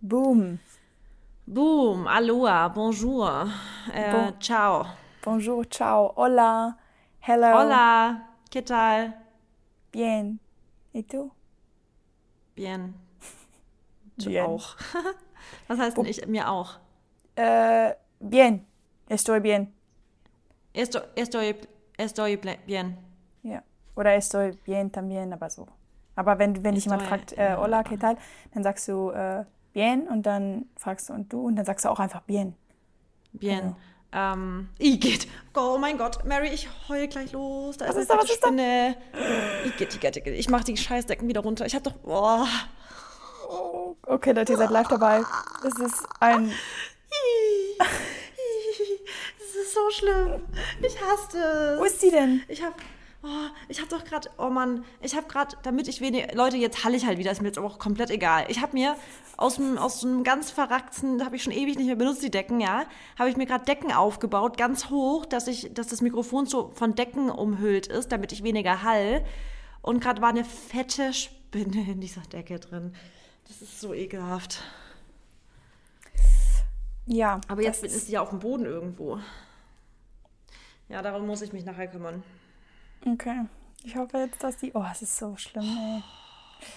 Boom. Boom, aloha, bonjour, äh, Bon- ciao. Bonjour, ciao, hola, hello. Hola, ¿qué tal? Bien. ¿Y tú? Bien. Du Bien. auch. Was heißt denn ich? Mir auch. Äh, bien. Estoy bien. Estoy, estoy, estoy bien. Ja. Oder estoy bien también, aber so. Aber wenn, wenn dich jemand fragt, äh, hola, ¿qué tal? Dann sagst du äh, bien und dann fragst du und du und dann sagst du auch einfach bien. Bien. Ähm, Igitt. Oh mein Gott, Mary, ich heul gleich los. Da Was ist ist da, was ist da? Spinne. Igitt, Igitt, Igitt. Ich mach die Scheißdecken wieder runter. Ich hab doch. Oh, okay, Leute, ihr seid live dabei. Es ist ein. Das ist so schlimm. Ich hasse es. Wo ist die denn? Ich hab, oh, ich hab doch gerade, oh Mann, ich hab gerade, damit ich wenig, Leute, jetzt halle ich halt wieder, ist mir jetzt aber auch komplett egal. Ich hab mir aus, dem, aus so einem ganz verrackten, habe ich schon ewig nicht mehr benutzt, die Decken, ja, habe ich mir gerade Decken aufgebaut, ganz hoch, dass ich, dass das Mikrofon so von Decken umhüllt ist, damit ich weniger hall. Und gerade war eine fette Spinne in dieser Decke drin. Das ist so ekelhaft. Ja. Aber jetzt ist sie ja auf dem Boden irgendwo. Ja, darum muss ich mich nachher kümmern. Okay. Ich hoffe jetzt, dass die. Oh, es ist so schlimm, ey.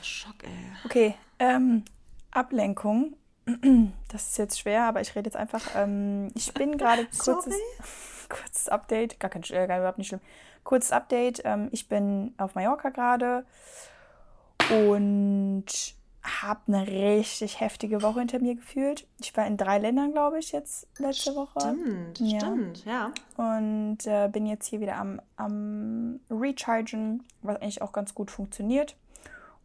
Schock, ey. Okay, ähm, Ablenkung. Das ist jetzt schwer, aber ich rede jetzt einfach. Ähm, ich bin gerade kurzes, kurzes Update. Gar kein, äh, gar überhaupt nicht schlimm. Kurzes Update. Ähm, ich bin auf Mallorca gerade und habe eine richtig heftige Woche hinter mir gefühlt. Ich war in drei Ländern, glaube ich, jetzt letzte Woche. Stimmt, Ja. stimmt, ja. Und äh, bin jetzt hier wieder am, am Rechargen, was eigentlich auch ganz gut funktioniert.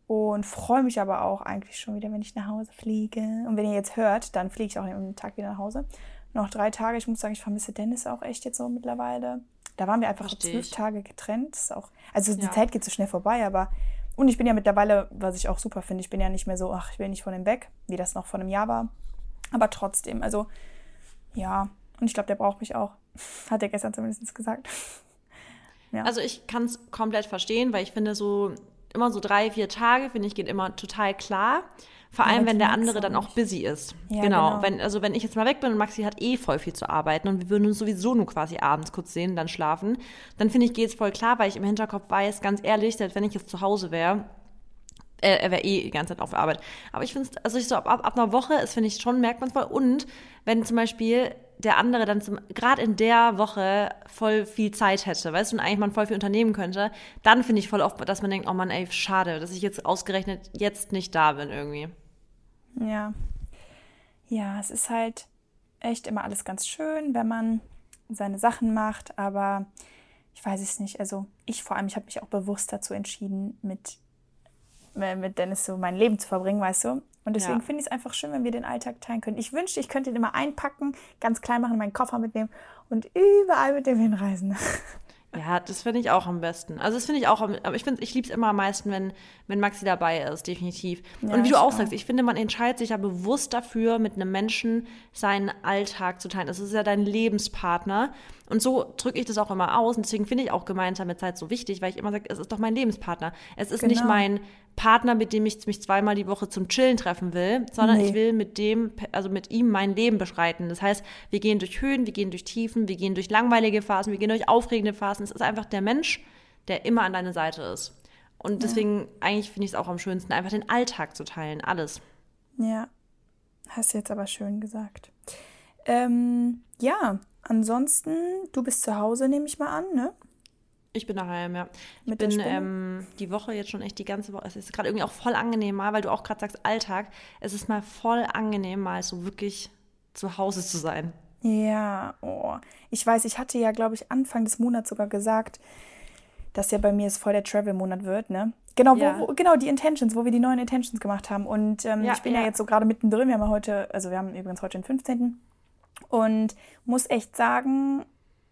Und freue mich aber auch eigentlich schon wieder, wenn ich nach Hause fliege. Und wenn ihr jetzt hört, dann fliege ich auch am Tag wieder nach Hause. Noch drei Tage. Ich muss sagen, ich vermisse Dennis auch echt jetzt so mittlerweile. Da waren wir einfach zwölf. Tage getrennt. Das ist auch, also die Ja. Zeit geht so schnell vorbei, aber. Und ich bin ja mittlerweile, was ich auch super finde, ich bin ja nicht mehr so, ach, ich will nicht von ihm weg, wie das noch vor einem Jahr war. Aber trotzdem, also ja. Und ich glaube, der braucht mich auch. Hat er gestern zumindest gesagt. Ja. Also ich kann es komplett verstehen, weil ich finde so immer so drei, vier Tage, finde ich, geht immer total klar. Vor allem, wenn der andere dann auch busy ist. Ja, genau. genau. Wenn, also wenn ich jetzt mal weg bin und Maxi hat eh voll viel zu arbeiten und wir würden uns sowieso nur quasi abends kurz sehen, dann schlafen, dann finde ich, geht es voll klar, weil ich im Hinterkopf weiß, ganz ehrlich, dass wenn ich jetzt zu Hause wäre, äh, er wäre eh die ganze Zeit auf der Arbeit. Aber ich finde es, also ich so ab, ab, ab einer Woche ist, finde ich, schon merkt man es voll. Und wenn zum Beispiel der andere dann zum, gerade in der Woche voll viel Zeit hätte, weißt du, und eigentlich man voll viel unternehmen könnte, dann finde ich voll oft, dass man denkt, oh Mann, ey, schade, dass ich jetzt ausgerechnet jetzt nicht da bin irgendwie. Ja. Ja, es ist halt echt immer alles ganz schön, wenn man seine Sachen macht, aber ich weiß es nicht. Also ich vor allem, ich habe mich auch bewusst dazu entschieden, mit, äh, mit Dennis so mein Leben zu verbringen, weißt du? Und deswegen Ja. finde ich es einfach schön, wenn wir den Alltag teilen können. Ich wünschte, ich könnte ihn immer einpacken, ganz klein machen, meinen Koffer mitnehmen und überall mit dem hinreisen. Ja, das finde ich auch am besten. Also das finde ich auch, am- aber ich finde, ich liebe es immer am meisten, wenn, wenn Maxi dabei ist, definitiv. Ja, und wie du auch sagst, ich finde, man entscheidet sich ja bewusst dafür, mit einem Menschen seinen Alltag zu teilen. Das ist ja dein Lebenspartner. Und so drücke ich das auch immer aus. Und deswegen finde ich auch gemeinsame Zeit so wichtig, weil ich immer sage, es ist doch mein Lebenspartner. Es ist nicht Genau. mein Partner, mit dem ich mich zweimal die Woche zum Chillen treffen will, sondern Nee. ich will mit dem, also mit ihm mein Leben beschreiten. Das heißt, wir gehen durch Höhen, wir gehen durch Tiefen, wir gehen durch langweilige Phasen, wir gehen durch aufregende Phasen. Es ist einfach der Mensch, der immer an deiner Seite ist. Und deswegen, eigentlich finde ich es auch am schönsten, einfach den Alltag zu teilen, alles. Ja, hast du jetzt aber schön gesagt. Ähm, ja, ansonsten, du bist zu Hause, nehme ich mal an, ne? Ich bin daheim, ja. Ich Mit bin ähm, die Woche jetzt schon echt die ganze Woche. Es ist gerade irgendwie auch voll angenehm mal, weil du auch gerade sagst Alltag. Es ist mal voll angenehm, mal so wirklich zu Hause zu sein. Ja, oh. Ich weiß, ich hatte ja, glaube ich, Anfang des Monats sogar gesagt, dass ja bei mir es voll der Travel-Monat wird, ne? Genau, wo, Ja. wo, genau, die Intentions, wo wir die neuen Intentions gemacht haben. Und ähm, Ja, ich bin ja. ja. jetzt so gerade mittendrin. Wir haben heute, also wir haben übrigens heute den 15. Und muss echt sagen,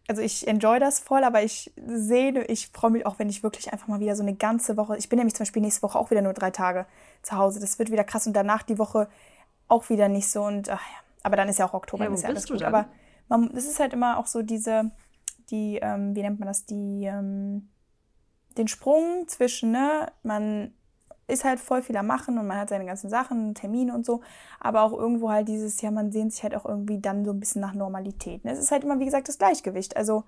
also ich enjoy das voll, aber ich sehe, ich freue mich auch, wenn ich wirklich einfach mal wieder so eine ganze Woche, ich bin nämlich zum Beispiel nächste Woche auch wieder nur drei Tage zu Hause. Das wird wieder krass und danach die Woche auch wieder nicht so und ach ja, aber dann ist ja auch Oktober, Ja, ist ja alles gut. Aber man, es ist halt immer auch so diese, die, ähm, wie nennt man das, die, ähm, den Sprung zwischen, ne, man ist halt voll viel am Machen und man hat seine ganzen Sachen, Termine und so. Aber auch irgendwo halt dieses, ja, man sehnt sich halt auch irgendwie dann so ein bisschen nach Normalität. Ne? Es ist halt immer, wie gesagt, das Gleichgewicht. Also,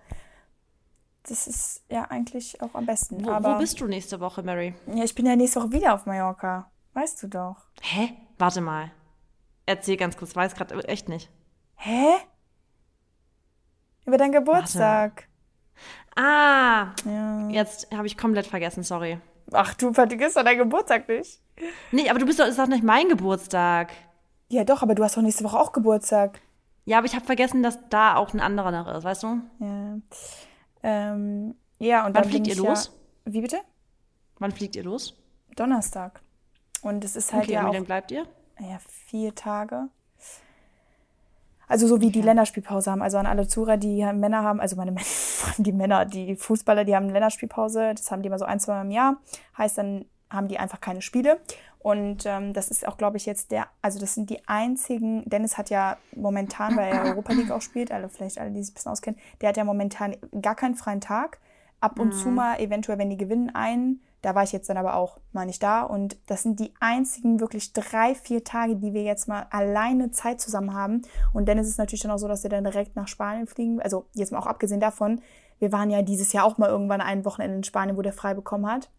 das ist ja eigentlich auch am besten. Wo, Aber wo bist du nächste Woche, Mary? ja, ich bin ja nächste Woche wieder auf Mallorca. Weißt du doch. Hä? Warte mal. Erzähl ganz kurz, weiß gerade echt nicht. Hä? Über deinen Geburtstag. Ah, Ja. jetzt habe ich komplett vergessen, sorry. Ach, du vergisst doch deinen Geburtstag nicht. Nee, aber du bist doch, ist doch nicht mein Geburtstag. Ja, doch, aber du hast doch nächste Woche auch Geburtstag. Ja, aber ich habe vergessen, dass da auch ein anderer noch ist, weißt du? Ja. Ähm, ja, und Wann dann fliegt ihr los? Ja, wie bitte? Wann fliegt ihr los? Donnerstag. Und es ist halt Okay, ja wie lange bleibt ihr? ja, vier Tage. Also so wie die Länderspielpause haben. Also an alle Zuhörer, die Männer haben, also meine Männer, die Männer, die Fußballer, die haben Länderspielpause. Das haben die immer so ein, zwei Mal im Jahr. Heißt, dann haben die einfach keine Spiele. Und ähm, das ist auch, glaube ich, jetzt der, also das sind die einzigen, Dennis hat ja momentan, weil er Europa League auch spielt, alle vielleicht alle, die sich ein bisschen auskennen, der hat ja momentan gar keinen freien Tag. Ab und zu mal, eventuell, wenn die gewinnen, einen. Da war ich jetzt dann aber auch mal nicht da. Und das sind die einzigen wirklich drei, vier Tage, die wir jetzt mal alleine Zeit zusammen haben. Und dann ist es natürlich dann auch so, dass wir dann direkt nach Spanien fliegen. Also jetzt mal auch abgesehen davon, wir waren ja dieses Jahr auch mal irgendwann ein Wochenende in Spanien, wo der frei bekommen hat.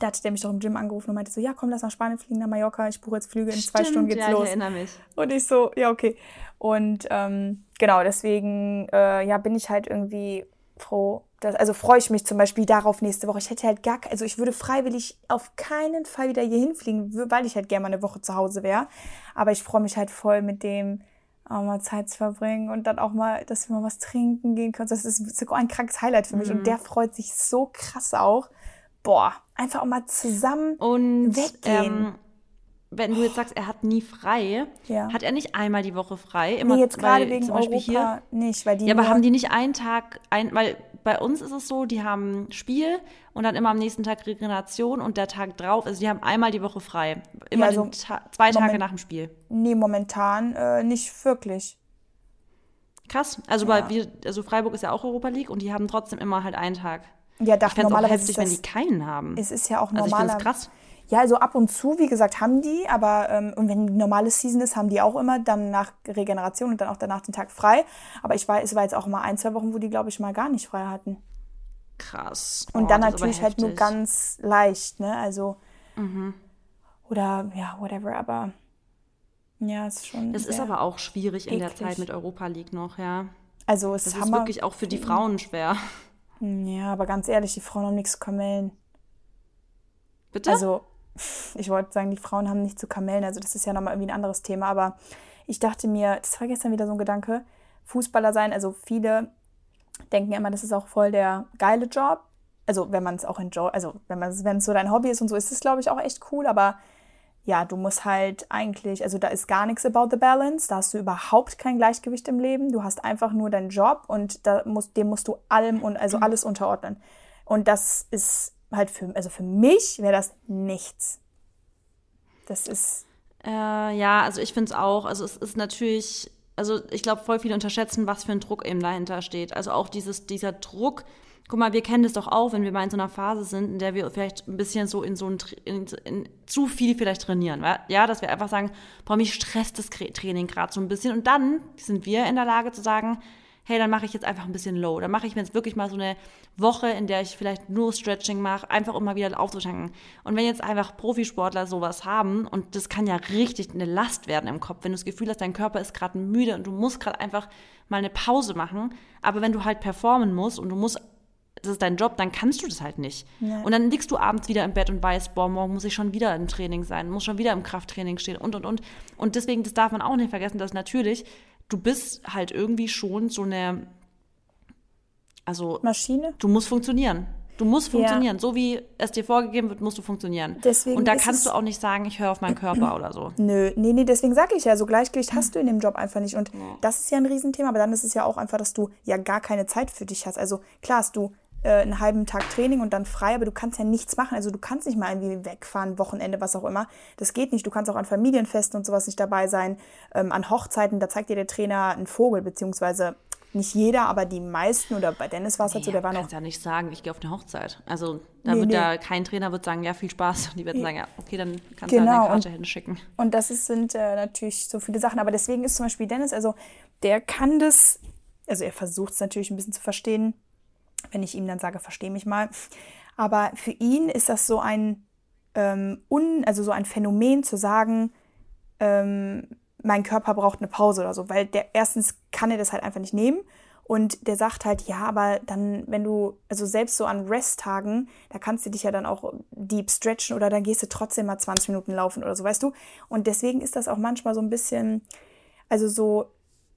Da hatte der mich doch im Gym angerufen und meinte so, ja, komm, lass nach Spanien fliegen, nach Mallorca. Ich buche jetzt Flüge, in zwei Stunden geht's ja, los. ich erinnere mich. Und ich so, ja, okay. Und ähm, genau, deswegen äh, ja, bin ich halt irgendwie froh. Dass, also freue ich mich zum Beispiel darauf nächste Woche. Ich hätte halt gar, also ich würde freiwillig auf keinen Fall wieder hier hinfliegen, weil ich halt gerne mal eine Woche zu Hause wäre. Aber ich freue mich halt voll mit dem, auch mal Zeit zu verbringen und dann auch mal, dass wir mal was trinken gehen können. Das ist so ein krankes Highlight für mich. Und der freut sich so krass auch. Boah, einfach auch mal zusammen Und weggehen. ähm, wenn du jetzt sagst, er hat nie frei, Ja. hat er nicht einmal die Woche frei? Immer, nee, jetzt gerade wegen zum Beispiel Europa hier. nicht, weil die Ja, aber haben die nicht einen Tag, ein, weil bei uns ist es so, die haben Spiel und dann immer am nächsten Tag Regeneration und der Tag drauf, also die haben einmal die Woche frei. Immer Ja, also Ta zwei Tage Moment- nach dem Spiel. Nee, momentan äh, nicht wirklich. Krass. Also bei wir, also Freiburg ist ja auch Europa League und die haben trotzdem immer halt einen Tag. Ja, Ich dachte fände es auch normalerweise heftig, ist wenn das, die keinen haben. es ist ja auch Also ich normaler. krass. Ja, also ab und zu, wie gesagt, haben die, aber ähm, und wenn normale Season ist, haben die auch immer dann nach Regeneration und dann auch danach den Tag frei. Aber ich weiß, es war jetzt auch mal ein, zwei Wochen, wo die, glaube ich, mal gar nicht frei hatten. Krass. Und Oh, dann natürlich halt nur ganz leicht, ne? Also. Mhm. Oder ja, whatever, aber ja, es ist schon. Es ist aber auch schwierig in der eklig. Zeit mit Europa League noch, ja. Also es Das ist ist Hammer. wirklich auch für die Frauen schwer. Ja, aber ganz ehrlich, die Frauen haben nichts zu kamellen. Bitte? Also, ich wollte sagen, die Frauen haben nicht zu kamellen. Also, das ist ja nochmal irgendwie ein anderes Thema. Aber ich dachte mir, das war gestern wieder so ein Gedanke, Fußballer sein. Also, viele denken immer, das ist auch voll der geile Job. Also, wenn man es auch enjoy, also, wenn man wenn es so dein Hobby ist und so, ist es, glaube ich, auch echt cool. Aber ja, du musst halt eigentlich, also da ist gar nichts about the balance, da hast du überhaupt kein Gleichgewicht im Leben, du hast einfach nur deinen Job und da musst, dem musst du allem und also alles unterordnen. Und das ist halt für, also für mich wäre das nichts. Das ist, Äh, ja, also ich finde es auch. Also es ist natürlich, also ich glaube, voll viele unterschätzen, was für ein Druck eben dahinter steht. Also auch dieses, dieser Druck. Guck mal, wir kennen das doch auch, wenn wir mal in so einer Phase sind, in der wir vielleicht ein bisschen so in so ein, in, in, zu viel vielleicht trainieren. Ja, dass wir einfach sagen, boah, mich stresst das Training gerade so ein bisschen. Und dann sind wir in der Lage zu sagen, hey, dann mache ich jetzt einfach ein bisschen low. Dann mache ich mir jetzt wirklich mal so eine Woche, in der ich vielleicht nur Stretching mache, einfach um mal wieder aufzutanken. Und wenn jetzt einfach Profisportler sowas haben, und das kann ja richtig eine Last werden im Kopf, wenn du das Gefühl hast, dein Körper ist gerade müde und du musst gerade einfach mal eine Pause machen, aber wenn du halt performen musst und du musst das ist dein Job, dann kannst du das halt nicht. Und dann liegst du abends wieder im Bett und weißt, boah, morgen muss ich schon wieder im Training sein, muss schon wieder im Krafttraining stehen und, und, und. Und deswegen, das darf man auch nicht vergessen, dass natürlich, du bist halt irgendwie schon so eine, also Maschine. du musst funktionieren. Du musst funktionieren. So wie es dir vorgegeben wird, musst du funktionieren. Deswegen und da kannst du auch nicht sagen, ich höre auf meinen Körper oder so. Nö, nee, nee, deswegen sage ich ja, so Gleichgewicht hast du in dem Job einfach nicht. Und das ist ja ein Riesenthema, aber dann ist es ja auch einfach, dass du ja gar keine Zeit für dich hast. Also klar hast du äh, einen halben Tag Training und dann frei, aber du kannst ja nichts machen. Also du kannst nicht mal irgendwie wegfahren, Wochenende, was auch immer. Das geht nicht. Du kannst auch an Familienfesten und sowas nicht dabei sein. Ähm, an Hochzeiten, da zeigt dir der Trainer einen Vogel, beziehungsweise nicht jeder, aber die meisten oder bei Dennis war es halt so, der war noch. kannst ja nicht sagen, ich gehe auf eine Hochzeit. Also da nee, wird nee. ja kein Trainer wird sagen, ja, viel Spaß. Und die werden sagen, ja, okay, dann kannst genau. du eine Karte hinschicken. Und das ist, sind äh, natürlich so viele Sachen. Aber deswegen ist zum Beispiel Dennis, also der kann das, also er versucht es natürlich ein bisschen zu verstehen, wenn ich ihm dann sage, versteh mich mal. Aber für ihn ist das so ein ähm, un, also so ein Phänomen zu sagen, ähm, mein Körper braucht eine Pause oder so, weil der erstens kann er das halt einfach nicht nehmen und der sagt halt, ja, aber dann, wenn du, also selbst so an Resttagen, da kannst du dich ja dann auch deep stretchen oder dann gehst du trotzdem mal 20 Minuten laufen oder so, weißt du? Und deswegen ist das auch manchmal so ein bisschen, also so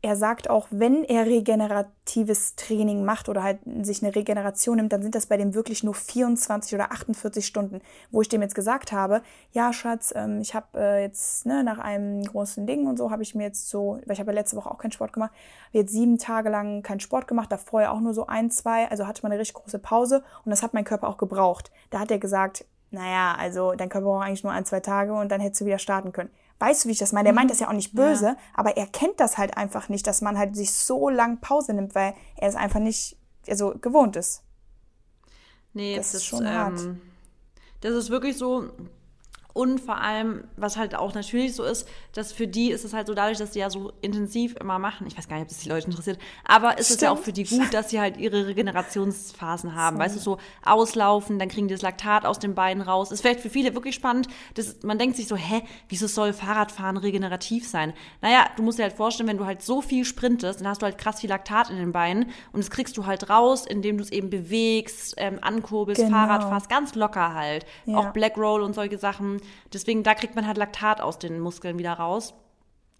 er sagt auch, wenn er regeneratives Training macht oder halt sich eine Regeneration nimmt, dann sind das bei dem wirklich nur 24 oder 48 Stunden, wo ich dem jetzt gesagt habe, ja Schatz, ähm, ich habe äh, jetzt ne, nach einem großen Ding und so habe ich mir jetzt so, weil ich habe ja letzte Woche auch keinen Sport gemacht, jetzt sieben Tage lang keinen Sport gemacht, davor ja auch nur so ein, zwei, also hatte man eine richtig große Pause und das hat mein Körper auch gebraucht. Da hat er gesagt, naja, also dein Körper braucht eigentlich nur ein, zwei Tage und dann hättest du wieder starten können. Weißt du, wie ich das meine? Der meint das ja auch nicht böse, ja. aber er kennt das halt einfach nicht, dass man halt sich so lang Pause nimmt, weil er es einfach nicht also gewohnt ist. Nee, das, das ist schon ähm, hart. Das ist wirklich so, und vor allem, was halt auch natürlich so ist, dass für die ist es halt so dadurch, dass sie ja so intensiv immer machen. Ich weiß gar nicht, ob das die Leute interessiert, aber ist es ja auch für die gut, dass sie halt ihre Regenerationsphasen haben. So. Weißt du, so auslaufen, dann kriegen die das Laktat aus den Beinen raus. Ist vielleicht für viele wirklich spannend. Das, man denkt sich so, hä, wieso soll Fahrradfahren regenerativ sein? Naja, du musst dir halt vorstellen, wenn du halt so viel sprintest, dann hast du halt krass viel Laktat in den Beinen und das kriegst du halt raus, indem du es eben bewegst, ähm, ankurbelst, genau. Fahrrad fährst, ganz locker halt. Ja. Auch Black Roll und solche Sachen Deswegen, da kriegt man halt Laktat aus den Muskeln wieder raus.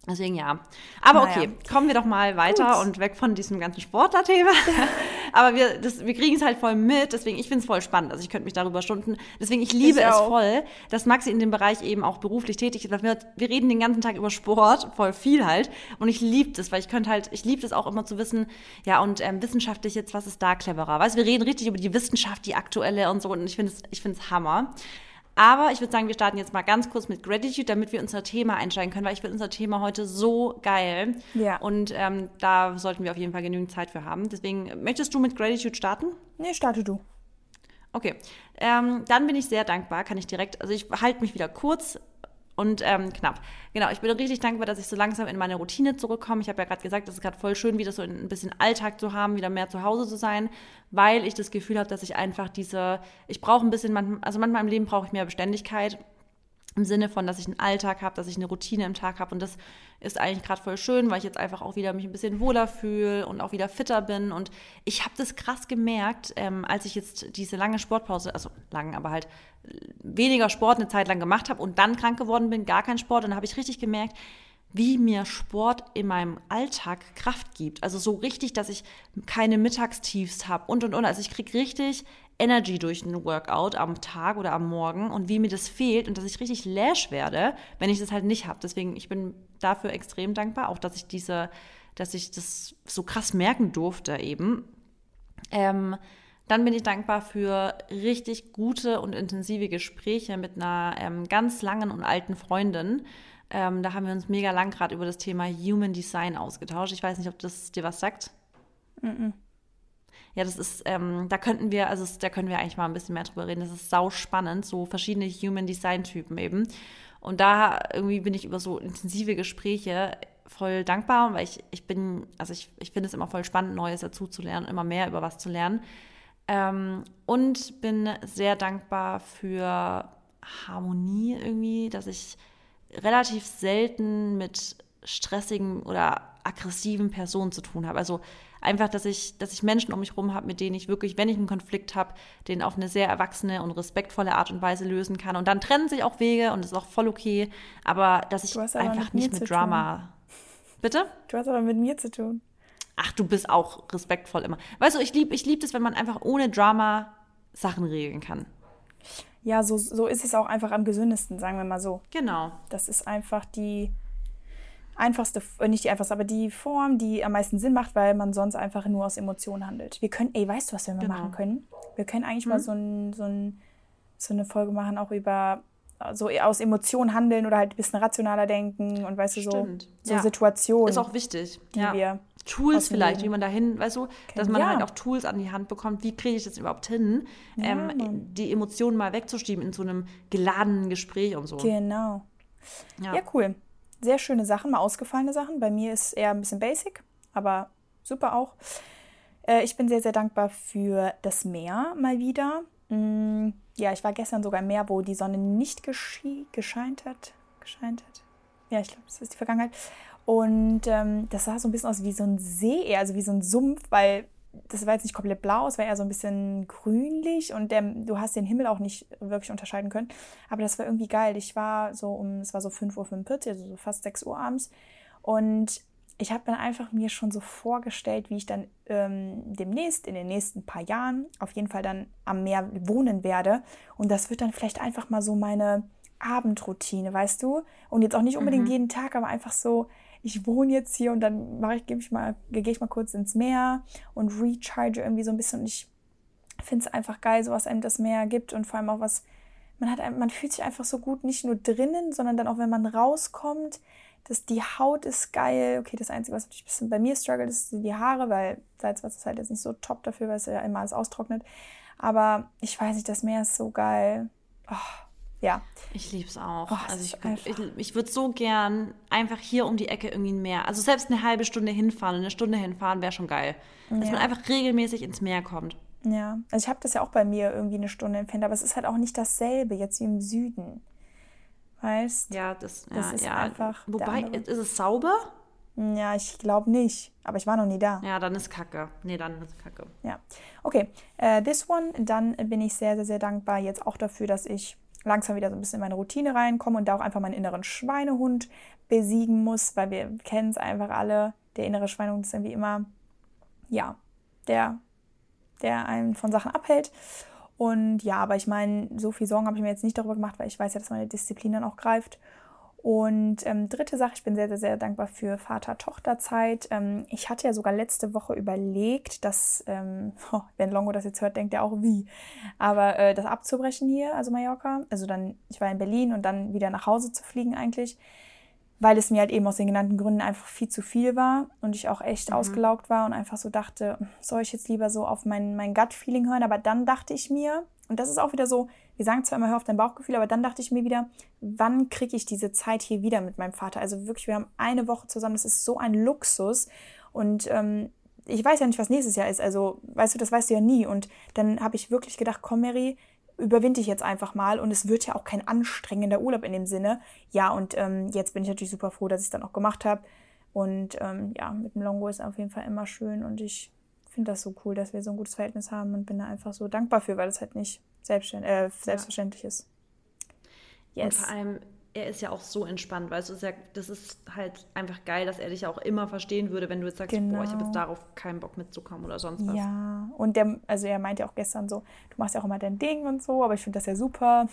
Deswegen ja. Aber naja. okay, kommen wir doch mal weiter Gut. und weg von diesem ganzen Sportler-Thema. Aber wir, das, wir kriegen es halt voll mit, deswegen, ich finde es voll spannend. Also ich könnte mich darüber stunden. Deswegen, ich liebe ich es voll, dass Maxi in dem Bereich eben auch beruflich tätig ist. Wir, wir reden den ganzen Tag über Sport, voll viel halt. Und ich liebe das, weil ich könnte halt, ich liebe das auch immer zu wissen, ja, und ähm, wissenschaftlich jetzt, was ist da cleverer? Weißt wir reden richtig über die Wissenschaft, die aktuelle und so. Und ich finde es, ich finde es Hammer. Aber ich würde sagen, wir starten jetzt mal ganz kurz mit Gratitude, damit wir unser Thema einsteigen können, weil ich finde unser Thema heute so geil. Ja. Und ähm, da sollten wir auf jeden Fall genügend Zeit für haben. Deswegen, möchtest du mit Gratitude starten? Nee, starte du. Okay. Ähm, dann bin ich sehr dankbar, kann ich direkt, also ich halte mich wieder kurz und ähm, knapp. Genau, ich bin richtig dankbar, dass ich so langsam in meine Routine zurückkomme. Ich habe ja gerade gesagt, es ist gerade voll schön, wieder so ein bisschen Alltag zu haben, wieder mehr zu Hause zu sein, weil ich das Gefühl habe, dass ich einfach diese, ich brauche ein bisschen, also manchmal im Leben brauche ich mehr Beständigkeit im Sinne von, dass ich einen Alltag habe, dass ich eine Routine im Tag habe und das ist eigentlich gerade voll schön, weil ich jetzt einfach auch wieder mich ein bisschen wohler fühle und auch wieder fitter bin und ich habe das krass gemerkt, ähm, als ich jetzt diese lange Sportpause, also lang, aber halt weniger Sport eine Zeit lang gemacht habe und dann krank geworden bin, gar kein Sport und dann habe ich richtig gemerkt, wie mir Sport in meinem Alltag Kraft gibt. Also so richtig, dass ich keine Mittagstiefs habe und und und. Also ich kriege richtig Energy durch ein Workout am Tag oder am Morgen und wie mir das fehlt und dass ich richtig lash werde, wenn ich das halt nicht habe. Deswegen, ich bin dafür extrem dankbar, auch dass ich diese, dass ich das so krass merken durfte eben. Ähm, dann bin ich dankbar für richtig gute und intensive Gespräche mit einer ähm, ganz langen und alten Freundin. Ähm, da haben wir uns mega lang gerade über das Thema Human Design ausgetauscht. Ich weiß nicht, ob das dir was sagt. Mm, -mm. Ja, das ist, ähm, da könnten wir, also da können wir eigentlich mal ein bisschen mehr drüber reden. Das ist sau spannend, so verschiedene Human Design Typen eben. Und da irgendwie bin ich über so intensive Gespräche voll dankbar, weil ich, ich bin, also ich, ich finde es immer voll spannend, Neues dazu zu lernen, immer mehr über was zu lernen. Ähm, und bin sehr dankbar für Harmonie irgendwie, dass ich relativ selten mit stressigen oder aggressiven Personen zu tun habe. Also einfach, dass ich, dass ich Menschen um mich herum habe, mit denen ich wirklich, wenn ich einen Konflikt habe, den auf eine sehr erwachsene und respektvolle Art und Weise lösen kann. Und dann trennen sich auch Wege und ist auch voll okay. Aber dass ich einfach nicht mit Drama. Tun. Bitte? Du hast aber mit mir zu tun. Ach, du bist auch respektvoll immer. Weißt du, ich liebe ich lieb das, wenn man einfach ohne Drama Sachen regeln kann. Ja, so, so ist es auch einfach am gesündesten, sagen wir mal so. Genau. Das ist einfach die, einfachste, äh, nicht die einfachste, aber die Form, die am meisten Sinn macht, weil man sonst einfach nur aus Emotionen handelt. Wir können, ey, weißt du, was wir genau. machen können? Wir können eigentlich hm? mal so, ein, so, ein, so eine Folge machen, auch über so aus Emotionen handeln oder halt ein bisschen rationaler denken und weißt du, so, so ja. Situationen. Ist auch wichtig. Die ja. wir Tools vielleicht, wie man dahin, weißt du, dass man ja. halt auch Tools an die Hand bekommt, wie kriege ich das überhaupt hin, ähm, die Emotionen mal wegzuschieben in so einem geladenen Gespräch und so. Genau. Ja, cool. Sehr schöne Sachen, mal ausgefallene Sachen. Bei mir ist eher ein bisschen basic, aber super auch. Äh, ich bin sehr, sehr dankbar für das Meer mal wieder. Mm, ja, ich war gestern sogar im Meer, wo die Sonne nicht gescheint hat. Gescheint hat. Ja, ich glaube, das ist die Vergangenheit. Und ähm, das sah so ein bisschen aus wie so ein See, also wie so ein Sumpf, weil das war jetzt nicht komplett blau, es war eher so ein bisschen grünlich und der, du hast den Himmel auch nicht wirklich unterscheiden können. Aber das war irgendwie geil. Ich war so um, es war so 5.45 Uhr, also so fast 6 Uhr abends. Und ich habe dann einfach mir schon so vorgestellt, wie ich dann ähm, demnächst, in den nächsten paar Jahren, auf jeden Fall dann am Meer wohnen werde. Und das wird dann vielleicht einfach mal so meine Abendroutine, weißt du? Und jetzt auch nicht unbedingt mhm. jeden Tag, aber einfach so, ich wohne jetzt hier und dann mache ich, gebe ich mal, gehe ich mal kurz ins Meer und recharge irgendwie so ein bisschen. Und ich finde es einfach geil, so was einem das Meer gibt und vor allem auch was, man hat, man fühlt sich einfach so gut, nicht nur drinnen, sondern dann auch, wenn man rauskommt. Das, die Haut ist geil. Okay, das Einzige, was natürlich ein bisschen bei mir struggelt, ist die Haare, weil Salzwasser ist halt jetzt nicht so top dafür, weil es ja immer alles austrocknet. Aber ich weiß nicht, das Meer ist so geil. Oh, ja. Ich liebe es auch. Oh, also ich, ich, ich würde so gern einfach hier um die Ecke irgendwie ein Meer. Also selbst eine halbe Stunde hinfahren, eine Stunde hinfahren wäre schon geil. Dass ja. man einfach regelmäßig ins Meer kommt. Ja, also ich habe das ja auch bei mir irgendwie eine Stunde entfernt, aber es ist halt auch nicht dasselbe jetzt wie im Süden. Weißt? Ja, das, das ja, ist ja. einfach. Wobei, ist es sauber? Ja, ich glaube nicht. Aber ich war noch nie da. Ja, dann ist Kacke. Nee, dann ist Kacke. Ja. Okay. Uh, this one, dann bin ich sehr, sehr, sehr dankbar jetzt auch dafür, dass ich langsam wieder so ein bisschen in meine Routine reinkomme und da auch einfach meinen inneren Schweinehund besiegen muss, weil wir kennen es einfach alle. Der innere Schweinehund ist irgendwie immer, ja, der, der einen von Sachen abhält. Und ja, aber ich meine, so viel Sorgen habe ich mir jetzt nicht darüber gemacht, weil ich weiß ja, dass meine Disziplin dann auch greift. Und ähm, dritte Sache, ich bin sehr, sehr, sehr dankbar für Vater-Tochter-Zeit. Ähm, ich hatte ja sogar letzte Woche überlegt, dass, ähm, oh, wenn Longo das jetzt hört, denkt er auch wie, aber äh, das abzubrechen hier, also Mallorca. Also dann, ich war in Berlin und dann wieder nach Hause zu fliegen eigentlich, weil es mir halt eben aus den genannten Gründen einfach viel zu viel war und ich auch echt mhm. ausgelaugt war und einfach so dachte, soll ich jetzt lieber so auf mein, mein Gut-Feeling hören? Aber dann dachte ich mir, und das ist auch wieder so, wir sagen zwar immer, hör auf dein Bauchgefühl, aber dann dachte ich mir wieder, wann kriege ich diese Zeit hier wieder mit meinem Vater? Also wirklich, wir haben eine Woche zusammen, das ist so ein Luxus. Und ähm, ich weiß ja nicht, was nächstes Jahr ist. Also, weißt du, das weißt du ja nie. Und dann habe ich wirklich gedacht, komm, Mary, überwinde ich jetzt einfach mal. Und es wird ja auch kein anstrengender Urlaub in dem Sinne. Ja, und ähm, jetzt bin ich natürlich super froh, dass ich es dann auch gemacht habe. Und ähm, ja, mit dem Longo ist auf jeden Fall immer schön. Und ich finde das so cool, dass wir so ein gutes Verhältnis haben und bin da einfach so dankbar für, weil das halt nicht selbstständ äh, selbstverständlich ja. ist. Yes. Und vor allem, er ist ja auch so entspannt, weil du, das ist halt einfach geil, dass er dich ja auch immer verstehen würde, wenn du jetzt sagst, genau. boah, ich habe jetzt darauf keinen Bock mitzukommen oder sonst was. Ja, und der, also er meinte ja auch gestern so, du machst ja auch immer dein Ding und so, aber ich finde das ja super.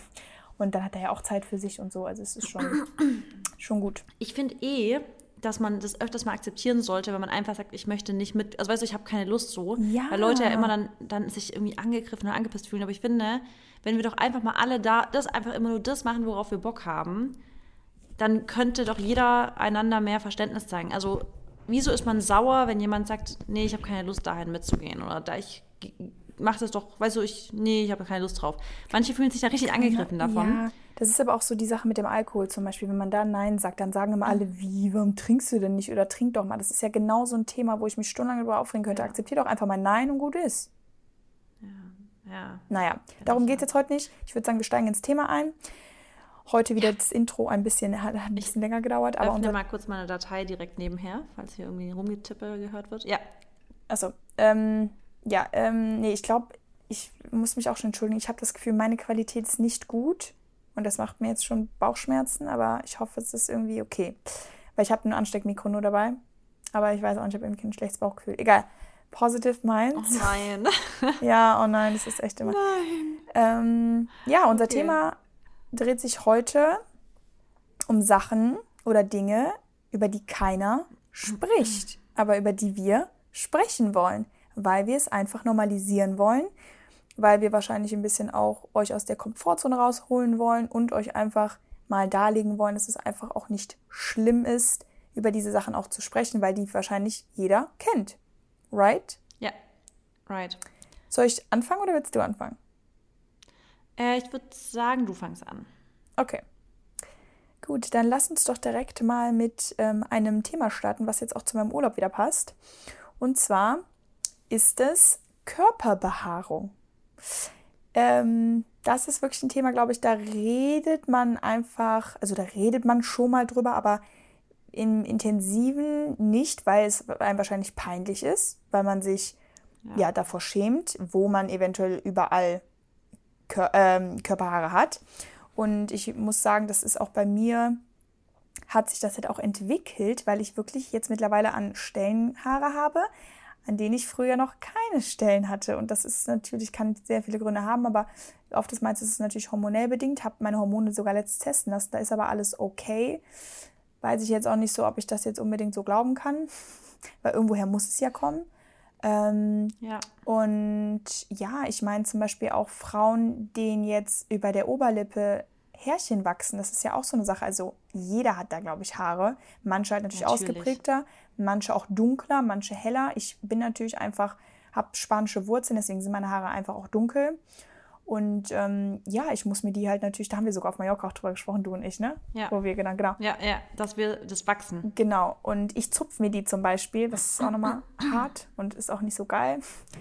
Und dann hat er ja auch Zeit für sich und so, also es ist schon, schon gut. Ich finde eh, dass man das öfters mal akzeptieren sollte, wenn man einfach sagt, ich möchte nicht mit, also weißt du, ich habe keine Lust so, ja. weil Leute ja immer dann, dann sich irgendwie angegriffen oder angepisst fühlen. Aber ich finde, wenn wir doch einfach mal alle da, das einfach immer nur das machen, worauf wir Bock haben, dann könnte doch jeder einander mehr Verständnis zeigen. Also wieso ist man sauer, wenn jemand sagt, nee, ich habe keine Lust dahin mitzugehen oder da ich mach das doch, weißt du, ich, nee, ich habe keine Lust drauf. Manche fühlen sich da richtig angegriffen davon. Ja, das ist aber auch so die Sache mit dem Alkohol zum Beispiel. Wenn man da Nein sagt, dann sagen immer alle, wie, warum trinkst du denn nicht oder trink doch mal. Das ist ja genau so ein Thema, wo ich mich stundenlang darüber aufregen könnte. Ja. Akzeptier doch einfach mal Nein und gut ist. Ja, ja. Naja, darum geht es jetzt heute nicht. Ich würde sagen, wir steigen ins Thema ein. Heute wieder das Intro ein bisschen, hat, ein bisschen länger gedauert. Ich öffne mal kurz meine Datei direkt nebenher, falls hier irgendwie Rumgetippe gehört wird. Ja. Achso, ähm, ja, ähm, nee, ich glaube, ich muss mich auch schon entschuldigen. Ich habe das Gefühl, meine Qualität ist nicht gut. Und das macht mir jetzt schon Bauchschmerzen, aber ich hoffe, es ist irgendwie okay. Weil ich habe ein Ansteckmikro nur dabei. Aber ich weiß auch nicht, ich habe irgendwie ein schlechtes Bauchgefühl. Egal. Positive Minds. Oh nein. ja, oh nein, das ist echt immer. Nein. Ähm, ja, unser okay. Thema dreht sich heute um Sachen oder Dinge, über die keiner spricht, aber über die wir sprechen wollen weil wir es einfach normalisieren wollen, weil wir wahrscheinlich ein bisschen auch euch aus der Komfortzone rausholen wollen und euch einfach mal darlegen wollen, dass es einfach auch nicht schlimm ist, über diese Sachen auch zu sprechen, weil die wahrscheinlich jeder kennt. Right? Ja, right. Soll ich anfangen oder willst du anfangen? Äh, ich würde sagen, du fangst an. Okay. Gut, dann lass uns doch direkt mal mit ähm, einem Thema starten, was jetzt auch zu meinem Urlaub wieder passt. Und zwar ist es Körperbehaarung. Ähm, das ist wirklich ein Thema, glaube ich, da redet man einfach, also da redet man schon mal drüber, aber im Intensiven nicht, weil es einem wahrscheinlich peinlich ist, weil man sich ja, ja davor schämt, wo man eventuell überall Kör ähm, Körperhaare hat. Und ich muss sagen, das ist auch bei mir, hat sich das halt auch entwickelt, weil ich wirklich jetzt mittlerweile an Stellen Haare habe, an denen ich früher noch keine Stellen hatte. Und das ist natürlich, kann sehr viele Gründe haben, aber oftmals ist es natürlich hormonell bedingt. Habe meine Hormone sogar letzt testen lassen. Da ist aber alles okay. Weiß ich jetzt auch nicht so, ob ich das jetzt unbedingt so glauben kann, weil irgendwoher muss es ja kommen. Ähm, ja. Und ja, ich meine zum Beispiel auch Frauen, denen jetzt über der Oberlippe Härchen wachsen, das ist ja auch so eine Sache. Also jeder hat da, glaube ich, Haare. Manche halt natürlich, natürlich, ausgeprägter, manche auch dunkler, manche heller. Ich bin natürlich einfach, habe spanische Wurzeln, deswegen sind meine Haare einfach auch dunkel. Und ähm, ja, ich muss mir die halt natürlich, da haben wir sogar auf Mallorca auch drüber gesprochen, du und ich, ne? Ja. Wo wir, genau, genau. Ja, ja, dass wir das wachsen. Genau. Und ich zupfe mir die zum Beispiel. Das ist auch nochmal hart und ist auch nicht so geil.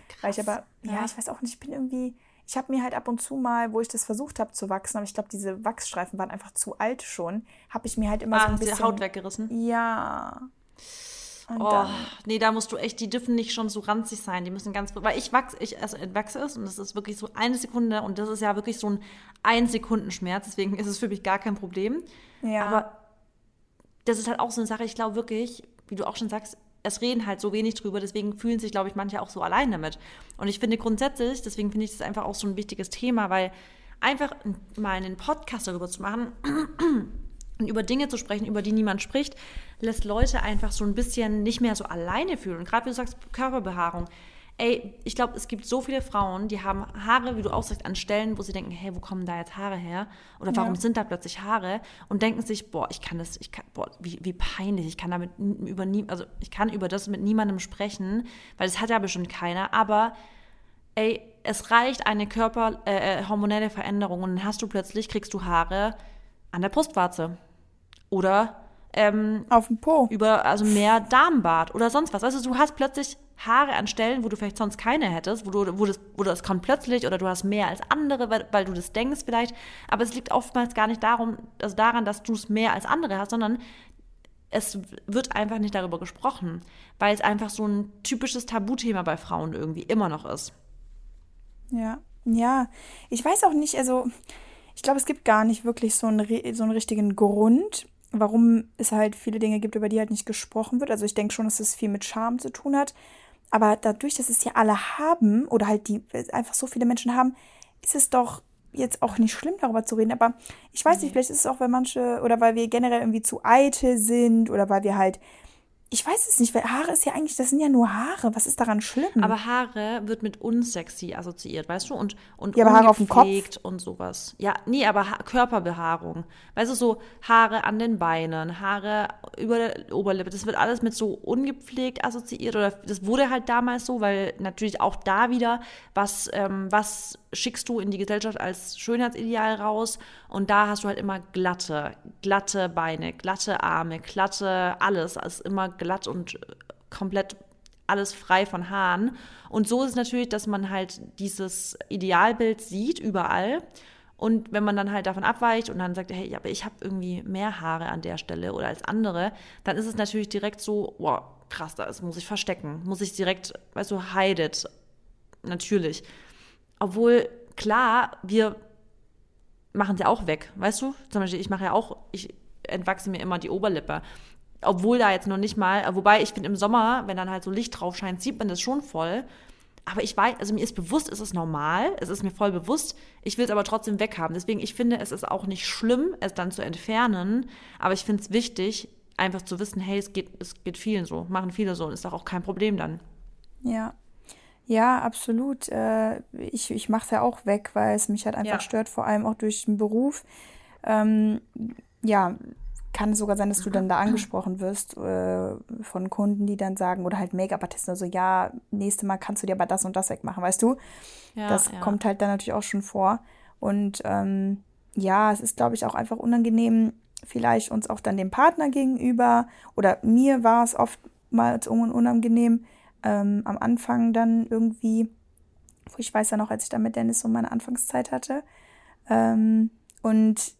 Krass. Weil ich aber, ja. ja, ich weiß auch nicht, ich bin irgendwie, ich habe mir halt ab und zu mal, wo ich das versucht habe zu wachsen, aber ich glaube, diese Wachsstreifen waren einfach zu alt schon, habe ich mir halt immer ah, so ein bisschen... Die Haut weggerissen? Ja. Und oh, nee, da musst du echt, die dürfen nicht schon so ranzig sein, die müssen ganz, weil ich wachse, ich also wachse es und das ist wirklich so eine Sekunde und das ist ja wirklich so ein ein Sekunden Schmerz, deswegen ist es für mich gar kein Problem. Ja. Aber das ist halt auch so eine Sache, ich glaube wirklich, wie du auch schon sagst, es reden halt so wenig drüber, deswegen fühlen sich, glaube ich, manche auch so allein damit. Und ich finde grundsätzlich, deswegen finde ich das einfach auch so ein wichtiges Thema, weil einfach mal einen Podcast darüber zu machen, und über Dinge zu sprechen, über die niemand spricht, lässt Leute einfach so ein bisschen nicht mehr so alleine fühlen. Und gerade wie du sagst, Körperbehaarung. Ey, ich glaube, es gibt so viele Frauen, die haben Haare, wie du auch sagst, an Stellen, wo sie denken, hey, wo kommen da jetzt Haare her? Oder warum ja. sind da plötzlich Haare? Und denken sich, boah, ich kann das, ich kann, boah, wie, wie peinlich, ich kann damit über nie, also ich kann über das mit niemandem sprechen, weil das hat ja bestimmt keiner, aber ey, es reicht eine Körper, äh, äh hormonelle Veränderung und dann hast du plötzlich, kriegst du Haare an der Brustwarze oder ähm, auf dem Po. Über, also mehr Darmbart oder sonst was. Also du hast plötzlich Haare an Stellen, wo du vielleicht sonst keine hättest, wo du, wo das, wo das kommt plötzlich oder du hast mehr als andere, weil, weil du das denkst vielleicht. Aber es liegt oftmals gar nicht darum, also daran, dass du es mehr als andere hast, sondern es wird einfach nicht darüber gesprochen, weil es einfach so ein typisches Tabuthema bei Frauen irgendwie immer noch ist. Ja, ja. Ich weiß auch nicht, also ich glaube, es gibt gar nicht wirklich so einen, so einen richtigen Grund, warum es halt viele Dinge gibt, über die halt nicht gesprochen wird. Also ich denke schon, dass es viel mit Charme zu tun hat. Aber dadurch, dass es ja alle haben oder halt die einfach so viele Menschen haben, ist es doch jetzt auch nicht schlimm, darüber zu reden. Aber ich weiß nicht, vielleicht ist es auch, weil manche oder weil wir generell irgendwie zu eitel sind oder weil wir halt ich weiß es nicht, weil Haare ist ja eigentlich, das sind ja nur Haare. Was ist daran schlimm? Aber Haare wird mit unsexy assoziiert, weißt du? Und, und ja, aber Haare auf dem Kopf und sowas. Ja, nee, aber ha Körperbehaarung. Weißt du, so Haare an den Beinen, Haare über der Oberlippe. Das wird alles mit so ungepflegt assoziiert. Oder das wurde halt damals so, weil natürlich auch da wieder, was, ähm, was schickst du in die Gesellschaft als Schönheitsideal raus? Und da hast du halt immer glatte, glatte Beine, glatte Arme, glatte alles. Es ist immer glatt und äh, komplett alles frei von Haaren. Und so ist es natürlich, dass man halt dieses Idealbild sieht überall. Und wenn man dann halt davon abweicht und dann sagt, hey, aber ich habe irgendwie mehr Haare an der Stelle oder als andere, dann ist es natürlich direkt so, wow, krass, das muss ich verstecken. Muss ich direkt, weißt du, hide it. Natürlich. Obwohl, klar, wir machen sie auch weg, weißt du? Zum Beispiel, ich mache ja auch, ich entwachse mir immer die Oberlippe obwohl da jetzt noch nicht mal, wobei ich finde im Sommer, wenn dann halt so Licht drauf scheint, sieht man das schon voll. Aber ich weiß, also mir ist bewusst, es ist normal, es ist mir voll bewusst, ich will es aber trotzdem weghaben. Deswegen, ich finde, es ist auch nicht schlimm, es dann zu entfernen, aber ich finde es wichtig, einfach zu wissen, hey, es geht, es geht vielen so, machen viele so und ist doch auch kein Problem dann. Ja. Ja, absolut. Äh, ich ich mache es ja auch weg, weil es mich halt einfach ja. stört, vor allem auch durch den Beruf. Ähm, ja, kann es sogar sein, dass du dann da angesprochen wirst äh, von Kunden, die dann sagen, oder halt Make-up-Artisten, also ja, nächste Mal kannst du dir aber das und das wegmachen, weißt du? Ja, das ja. kommt halt dann natürlich auch schon vor. Und ähm, ja, es ist, glaube ich, auch einfach unangenehm, vielleicht uns auch dann dem Partner gegenüber. Oder mir war es oftmals un- unangenehm, ähm, am Anfang dann irgendwie, ich weiß ja noch, als ich dann mit Dennis so meine Anfangszeit hatte. Ähm, und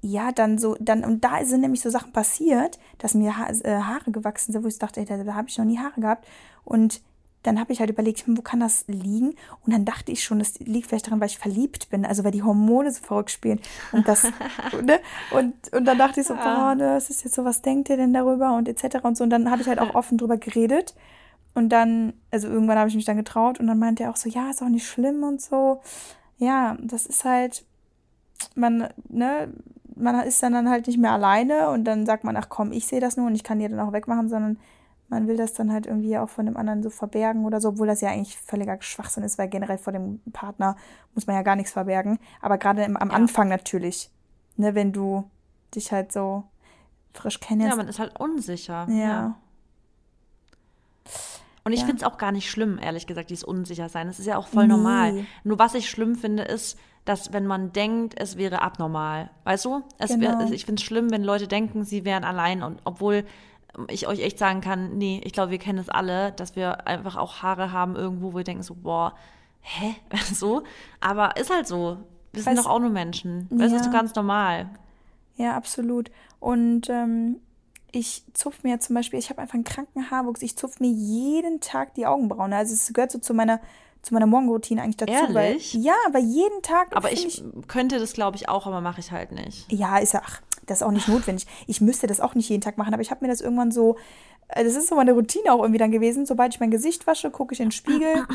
ja, dann so, dann, und da sind nämlich so Sachen passiert, dass mir ha äh, Haare gewachsen sind, wo ich dachte, ey, da, da habe ich noch nie Haare gehabt. Und dann habe ich halt überlegt, hm, wo kann das liegen? Und dann dachte ich schon, das liegt vielleicht daran, weil ich verliebt bin, also weil die Hormone so verrückt spielen. Und das, ne? Und, und dann dachte ich so, boah, das ist jetzt so, was denkt ihr denn darüber? Und etc. und so. Und dann habe ich halt auch offen drüber geredet. Und dann, also irgendwann habe ich mich dann getraut und dann meinte er auch so, ja, ist auch nicht schlimm und so. Ja, das ist halt, man, ne, man ist dann, dann halt nicht mehr alleine und dann sagt man, ach komm, ich sehe das nur und ich kann die dann auch wegmachen, sondern man will das dann halt irgendwie auch von dem anderen so verbergen oder so, obwohl das ja eigentlich völliger Schwachsinn ist, weil generell vor dem Partner muss man ja gar nichts verbergen. Aber gerade am Ja. Anfang natürlich, ne, wenn du dich halt so frisch kennst. Ja, man ist halt unsicher. ja. Und ich Ja. finde es auch gar nicht schlimm, ehrlich gesagt, dieses Unsichersein. Das ist ja auch voll Nee. normal. Nur was ich schlimm finde, ist, dass wenn man denkt, es wäre abnormal. Weißt du? Es Genau. wär, ich finde es schlimm, wenn Leute denken, sie wären allein. Und obwohl ich euch echt sagen kann, nee, ich glaube, wir kennen es alle, dass wir einfach auch Haare haben irgendwo, wo wir denken so, boah, hä? so. Aber ist halt so. Wir sind doch auch nur Menschen. Das ist so ganz normal. Ja, absolut. Und ähm, ich zupfe mir zum Beispiel, ich habe einfach einen kranken Haarwuchs, ich zupfe mir jeden Tag die Augenbrauen. Also es gehört so zu meiner, zu meiner Morgenroutine eigentlich dazu. Ehrlich? Weil, ja, aber jeden Tag. Aber find ich könnte das, glaube ich, auch, aber mache ich halt nicht. Ja, ist ja, ach, das ist auch nicht notwendig. Ich müsste das auch nicht jeden Tag machen, aber ich habe mir das irgendwann so, äh, das ist so meine Routine auch irgendwie dann gewesen. Sobald ich mein Gesicht wasche, gucke ich in den Spiegel,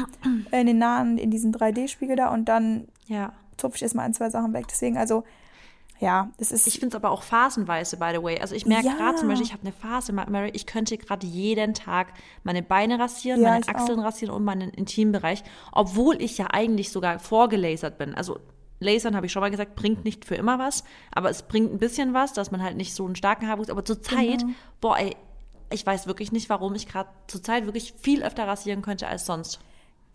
in den nahen, in diesen 3D-Spiegel da und dann Ja. zupfe ich erstmal ein, zwei Sachen weg. Deswegen, also, ja, es ist. Ich finde es aber auch phasenweise, by the way. Also ich merke Ja. gerade zum Beispiel, ich habe eine Phase, Ma- Mary, ich könnte gerade jeden Tag meine Beine rasieren, Ja, meine Achseln auch. rasieren und meinen Intimbereich, obwohl ich ja eigentlich sogar vorgelasert bin. Also Lasern, habe ich schon mal gesagt, bringt nicht für immer was, aber es bringt ein bisschen was, dass man halt nicht so einen starken Haarwuchs, aber zur Zeit, Genau. boah, ey, ich weiß wirklich nicht, warum ich gerade zur Zeit wirklich viel öfter rasieren könnte als sonst.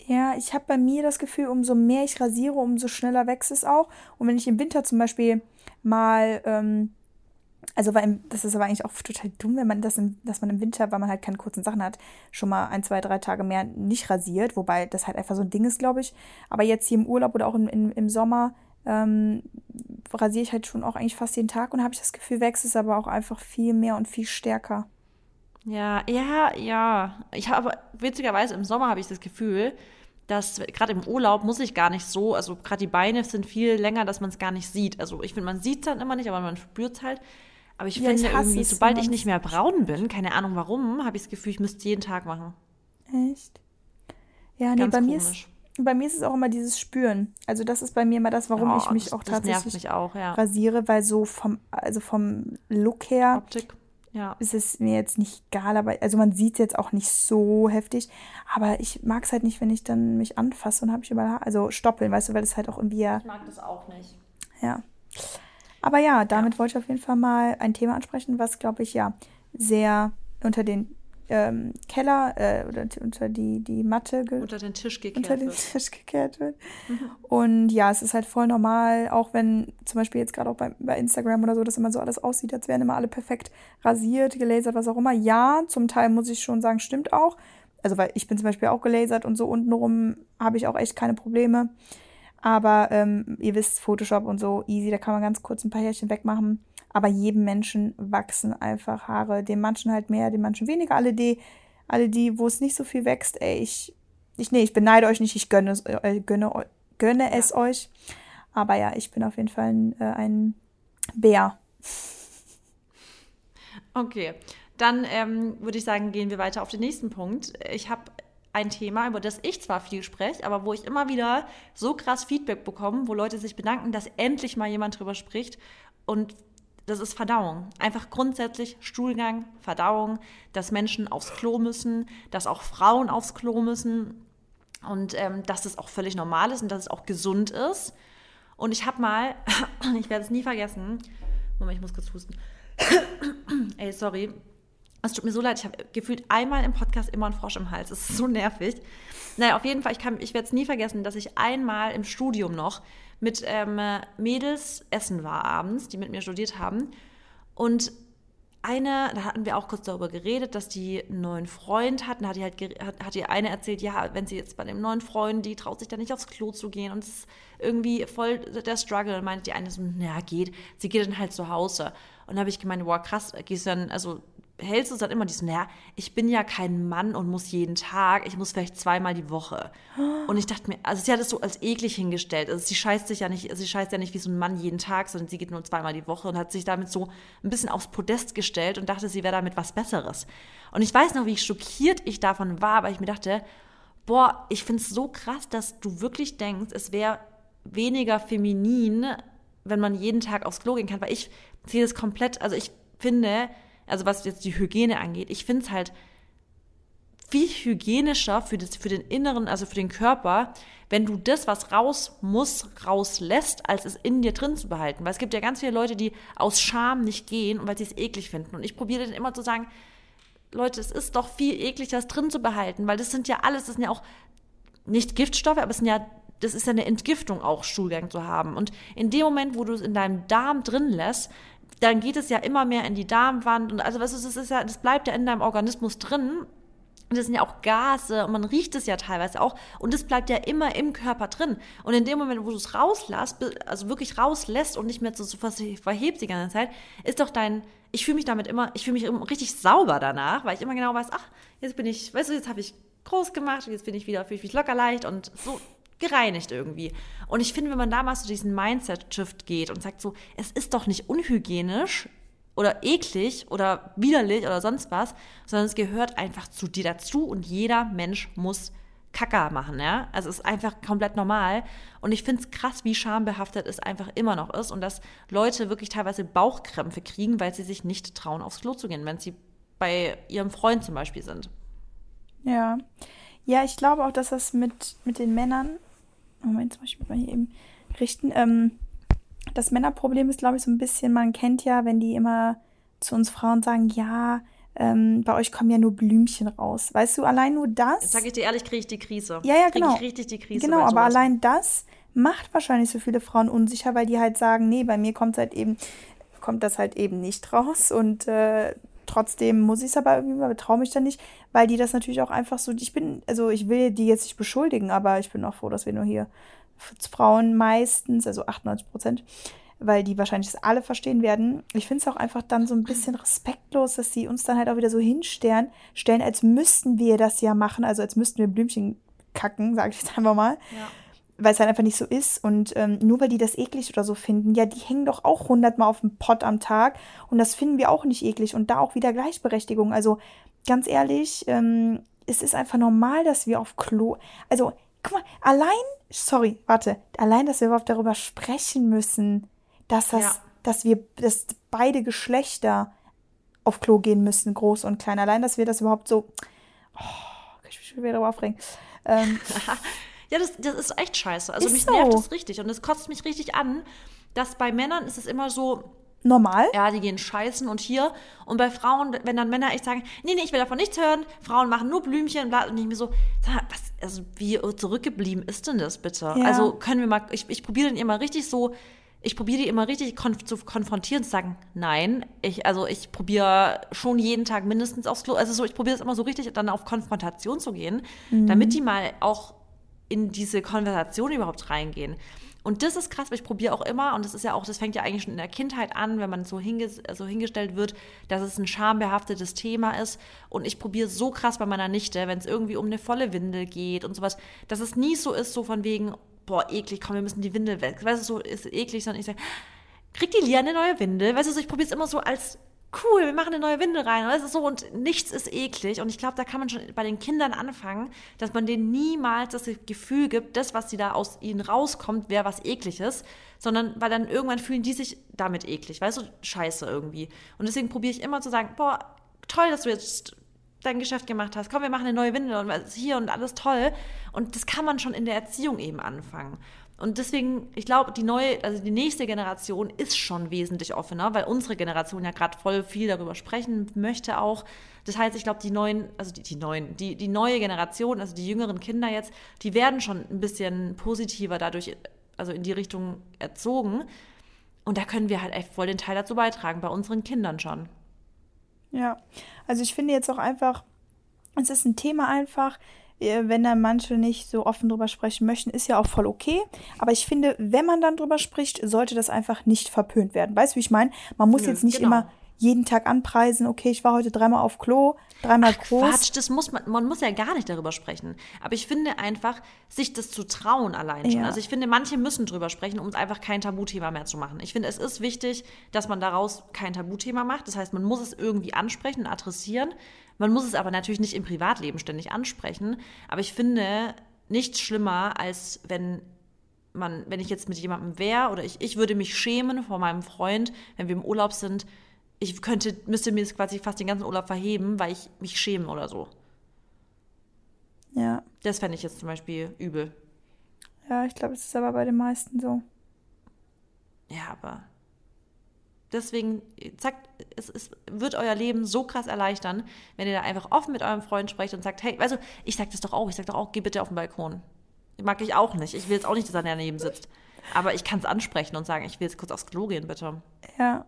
Ja, ich habe bei mir das Gefühl, umso mehr ich rasiere, umso schneller wächst es auch. Und wenn ich im Winter zum Beispiel mal, ähm, also weil das ist aber eigentlich auch total dumm, wenn man das, im, dass man im Winter, weil man halt keine kurzen Sachen hat, schon mal ein, zwei, drei Tage mehr nicht rasiert, wobei das halt einfach so ein Ding ist, glaube ich. Aber jetzt hier im Urlaub oder auch im, im, im Sommer ähm, rasiere ich halt schon auch eigentlich fast jeden Tag und habe ich das Gefühl, wächst es aber auch einfach viel mehr und viel stärker. Ja, ja, ja. Ich habe witzigerweise im Sommer habe ich das Gefühl, dass gerade im Urlaub muss ich gar nicht so, also gerade die Beine sind viel länger, dass man es gar nicht sieht. Also ich finde, man sieht es dann immer nicht, aber man spürt es halt. Aber ich Ja, finde ich irgendwie, sobald ich nicht mehr braun bin, keine Ahnung warum, habe ich das Gefühl, ich müsste es jeden Tag machen. Echt? Ja, nee, Ganz bei mir, ist, komisch. bei mir ist es auch immer dieses Spüren. Also das ist bei mir immer das, warum Ja, ich mich das, auch tatsächlich mich auch, ja. rasiere, weil so vom, also vom Look her Optik, ja. ist es mir jetzt nicht egal, aber also man sieht es jetzt auch nicht so heftig, aber ich mag es halt nicht, wenn ich dann mich anfasse und habe ich überall, also stoppeln, weißt du, weil es halt auch irgendwie ja, Ich mag das auch nicht. ja. Aber ja, damit wollte ich auf jeden Fall mal ein Thema ansprechen, was glaube ich ja sehr unter den ähm, Keller äh, oder unter die, die Matte Unter den Tisch gekehrt unter den wird. Tisch gekehrt wird. Und ja, es ist halt voll normal, auch wenn zum Beispiel jetzt gerade auch bei, bei Instagram oder so, dass immer so alles aussieht, als wären immer alle perfekt rasiert, gelasert, was auch immer. Ja, zum Teil muss ich schon sagen, stimmt auch. Also, weil ich bin zum Beispiel auch gelasert und so untenrum habe ich auch echt keine Probleme. Aber ähm, ihr wisst, Photoshop und so, easy, da kann man ganz kurz ein paar Härchen wegmachen. Aber jedem Menschen wachsen einfach Haare. Den manchen halt mehr, den manchen weniger. Alle die, alle die, wo es nicht so viel wächst, ey, ich, ich, nee, ich beneide euch nicht, ich gönne es, äh, gönne, gönne es euch. Aber ja, ich bin auf jeden Fall ein, äh, ein Bär. Okay, dann ähm, würde ich sagen, gehen wir weiter auf den nächsten Punkt. Ich habe ein Thema, über das ich zwar viel spreche, aber wo ich immer wieder so krass Feedback bekomme, wo Leute sich bedanken, dass endlich mal jemand drüber spricht. Und das ist Verdauung. Einfach grundsätzlich Stuhlgang, Verdauung, dass Menschen aufs Klo müssen, dass auch Frauen aufs Klo müssen und ähm, dass das auch völlig normal ist und dass es auch gesund ist. Und ich habe mal, ich werde es nie vergessen, Moment, ich muss kurz husten. Ey, sorry. Es tut mir so leid, ich habe gefühlt einmal im Podcast immer einen Frosch im Hals. Es ist so nervig. Naja, auf jeden Fall, ich, ich werde es nie vergessen, dass ich einmal im Studium noch mit ähm, Mädels essen war abends, die mit mir studiert haben. Und eine, da hatten wir auch kurz darüber geredet, dass die einen neuen Freund hatten. Hat die halt hat, hat die eine erzählt, ja, wenn sie jetzt bei dem neuen Freund, die traut sich da nicht aufs Klo zu gehen und es ist irgendwie voll der Struggle. Und meinte die eine so, na geht, sie geht dann halt zu Hause. Und da habe ich gemeint, wow, krass, gehst dann, also hältst du es dann immer diesen, naja, ich bin ja kein Mann und muss jeden Tag, ich muss vielleicht zweimal die Woche. Und ich dachte mir, also sie hat es so als eklig hingestellt. Also sie scheißt sich ja nicht, sie scheißt ja nicht wie so ein Mann jeden Tag, sondern sie geht nur zweimal die Woche und hat sich damit so ein bisschen aufs Podest gestellt und dachte, sie wäre damit was Besseres. Und ich weiß noch, wie schockiert ich davon war, weil ich mir dachte, boah, ich finde es so krass, dass du wirklich denkst, es wäre weniger feminin, wenn man jeden Tag aufs Klo gehen kann, weil ich sehe das komplett, also ich finde, also was jetzt die Hygiene angeht, ich finde es halt viel hygienischer für, das, für den Inneren, also für den Körper, wenn du das, was raus muss, rauslässt, als es in dir drin zu behalten. Weil es gibt ja ganz viele Leute, die aus Scham nicht gehen und weil sie es eklig finden. Und ich probiere dann immer zu sagen, Leute, es ist doch viel ekliger, es drin zu behalten, weil das sind ja alles, das sind ja auch nicht Giftstoffe, aber es sind ja, das ist ja eine Entgiftung auch, Stuhlgang zu haben. Und in dem Moment, wo du es in deinem Darm drin lässt, dann geht es ja immer mehr in die Darmwand und also was ist, das ist ja, das bleibt ja in deinem Organismus drin. Und das sind ja auch Gase und man riecht es ja teilweise auch und das bleibt ja immer im Körper drin. Und in dem Moment, wo du es rauslässt, also wirklich rauslässt und nicht mehr so, so verhebst die ganze Zeit, ist doch dein, ich fühle mich damit immer, ich fühle mich richtig sauber danach, weil ich immer genau weiß, ach, jetzt bin ich, weißt du, jetzt habe ich groß gemacht und jetzt bin ich wieder, fühle ich mich locker leicht und so gereinigt irgendwie. Und ich finde, wenn man da mal so diesen Mindset-Shift geht und sagt so, es ist doch nicht unhygienisch oder eklig oder widerlich oder sonst was, sondern es gehört einfach zu dir dazu und jeder Mensch muss Kacker machen, ja. Also es ist einfach komplett normal. Und ich finde es krass, wie schambehaftet es einfach immer noch ist und dass Leute wirklich teilweise Bauchkrämpfe kriegen, weil sie sich nicht trauen, aufs Klo zu gehen, wenn sie bei ihrem Freund zum Beispiel sind. Ja. Ja, ich glaube auch, dass das mit, mit den Männern Moment, zum Beispiel mal hier eben richten. Ähm, das Männerproblem ist, glaube ich, so ein bisschen, man kennt ja, wenn die immer zu uns Frauen sagen, ja, ähm, bei euch kommen ja nur Blümchen raus. Weißt du, allein nur das. Jetzt sag ich dir ehrlich, kriege ich die Krise. Ja, ja, genau. Kriege ich richtig die Krise. Genau, aber allein das macht wahrscheinlich so viele Frauen unsicher, weil die halt sagen, nee, bei mir kommt halt eben, kommt das halt eben nicht raus und äh, trotzdem muss ich es aber irgendwie mal, traue mich da nicht, weil die das natürlich auch einfach so, ich bin, also ich will die jetzt nicht beschuldigen, aber ich bin auch froh, dass wir nur hier Frauen meistens, also 98 Prozent, weil die wahrscheinlich das alle verstehen werden. Ich finde es auch einfach dann so ein bisschen respektlos, dass sie uns dann halt auch wieder so hinstellen, stellen, als müssten wir das ja machen, also als müssten wir Blümchen kacken, sage ich jetzt einfach mal. Ja weil es halt einfach nicht so ist. Und ähm, nur weil die das eklig oder so finden, ja, die hängen doch auch hundertmal auf dem Pott am Tag und das finden wir auch nicht eklig. Und da auch wieder Gleichberechtigung. Also ganz ehrlich, ähm, es ist einfach normal, dass wir auf Klo. Also, guck mal, allein, sorry, warte, allein, dass wir überhaupt darüber sprechen müssen, dass das, ja. dass wir, dass beide Geschlechter auf Klo gehen müssen, groß und klein. Allein, dass wir das überhaupt so. Oh, kann ich mich schon wieder darüber aufregen. Ähm, Ja, das, das ist echt scheiße. Also ist mich so. nervt das richtig und es kotzt mich richtig an, dass bei Männern ist es immer so, normal. Ja, die gehen scheißen und hier. Und bei Frauen, wenn dann Männer echt sagen, nee, nee, ich will davon nichts hören, Frauen machen nur Blümchen, bla, und ich mir so, was, also wie zurückgeblieben ist denn das bitte? Ja. Also können wir mal, ich, ich probiere dann immer richtig so, ich probiere die immer richtig konf zu konfrontieren, zu sagen, nein, ich, also ich probiere schon jeden Tag mindestens aufs Klo, also so, ich probiere es immer so richtig dann auf Konfrontation zu gehen, mhm. damit die mal auch in diese Konversation überhaupt reingehen. Und das ist krass, weil ich probiere auch immer, und das ist ja auch, das fängt ja eigentlich schon in der Kindheit an, wenn man so, hinge so hingestellt wird, dass es ein schambehaftetes Thema ist. Und ich probiere so krass bei meiner Nichte, wenn es irgendwie um eine volle Windel geht und sowas, dass es nie so ist, so von wegen, boah, eklig, komm, wir müssen die Windel weg. Weißt du, so ist eklig, sondern ich sage, kriegt die Lia eine neue Windel? Weißt du, so, ich probiere es immer so als cool, wir machen eine neue Windel rein. Weißt du, so, und nichts ist eklig. Und ich glaube, da kann man schon bei den Kindern anfangen, dass man denen niemals das Gefühl gibt, das, was sie da aus ihnen rauskommt, wäre was ekliges, sondern weil dann irgendwann fühlen die sich damit eklig. Weißt du, scheiße irgendwie. Und deswegen probiere ich immer zu sagen, boah, toll, dass du jetzt dein Geschäft gemacht hast. Komm, wir machen eine neue Windel und hier und alles toll. Und das kann man schon in der Erziehung eben anfangen. Und deswegen, ich glaube, die neue, also die nächste Generation ist schon wesentlich offener, weil unsere Generation ja gerade voll viel darüber sprechen möchte auch. Das heißt, ich glaube, die neuen, also die, die neuen, die, die neue Generation, also die jüngeren Kinder jetzt, die werden schon ein bisschen positiver dadurch, also in die Richtung erzogen. Und da können wir halt echt voll den Teil dazu beitragen, bei unseren Kindern schon. Ja, also ich finde jetzt auch einfach, es ist ein Thema einfach, wenn dann manche nicht so offen drüber sprechen möchten, ist ja auch voll okay. Aber ich finde, wenn man dann drüber spricht, sollte das einfach nicht verpönt werden. Weißt du, wie ich meine? Man muss Nö, jetzt nicht genau. immer jeden Tag anpreisen, okay, ich war heute dreimal auf Klo, dreimal Ach, groß. Quatsch, das muss man, man muss ja gar nicht darüber sprechen. Aber ich finde einfach, sich das zu trauen allein schon. Ja. Also ich finde, manche müssen drüber sprechen, um es einfach kein Tabuthema mehr zu machen. Ich finde, es ist wichtig, dass man daraus kein Tabuthema macht. Das heißt, man muss es irgendwie ansprechen und adressieren. Man muss es aber natürlich nicht im Privatleben ständig ansprechen. Aber ich finde nichts schlimmer, als wenn man, wenn ich jetzt mit jemandem wäre oder ich, ich würde mich schämen vor meinem Freund, wenn wir im Urlaub sind. Ich könnte, müsste mir das quasi fast den ganzen Urlaub verheben, weil ich mich schäme oder so. Ja. Das fände ich jetzt zum Beispiel übel. Ja, ich glaube, es ist aber bei den meisten so. Ja, aber Deswegen, zack, es, es, wird euer Leben so krass erleichtern, wenn ihr da einfach offen mit eurem Freund sprecht und sagt, hey, also ich sag das doch auch, ich sag doch auch, geh bitte auf den Balkon. Mag ich auch nicht. Ich will jetzt auch nicht, dass er daneben sitzt. Aber ich kann es ansprechen und sagen, ich will jetzt kurz aufs Klo gehen, bitte. Ja.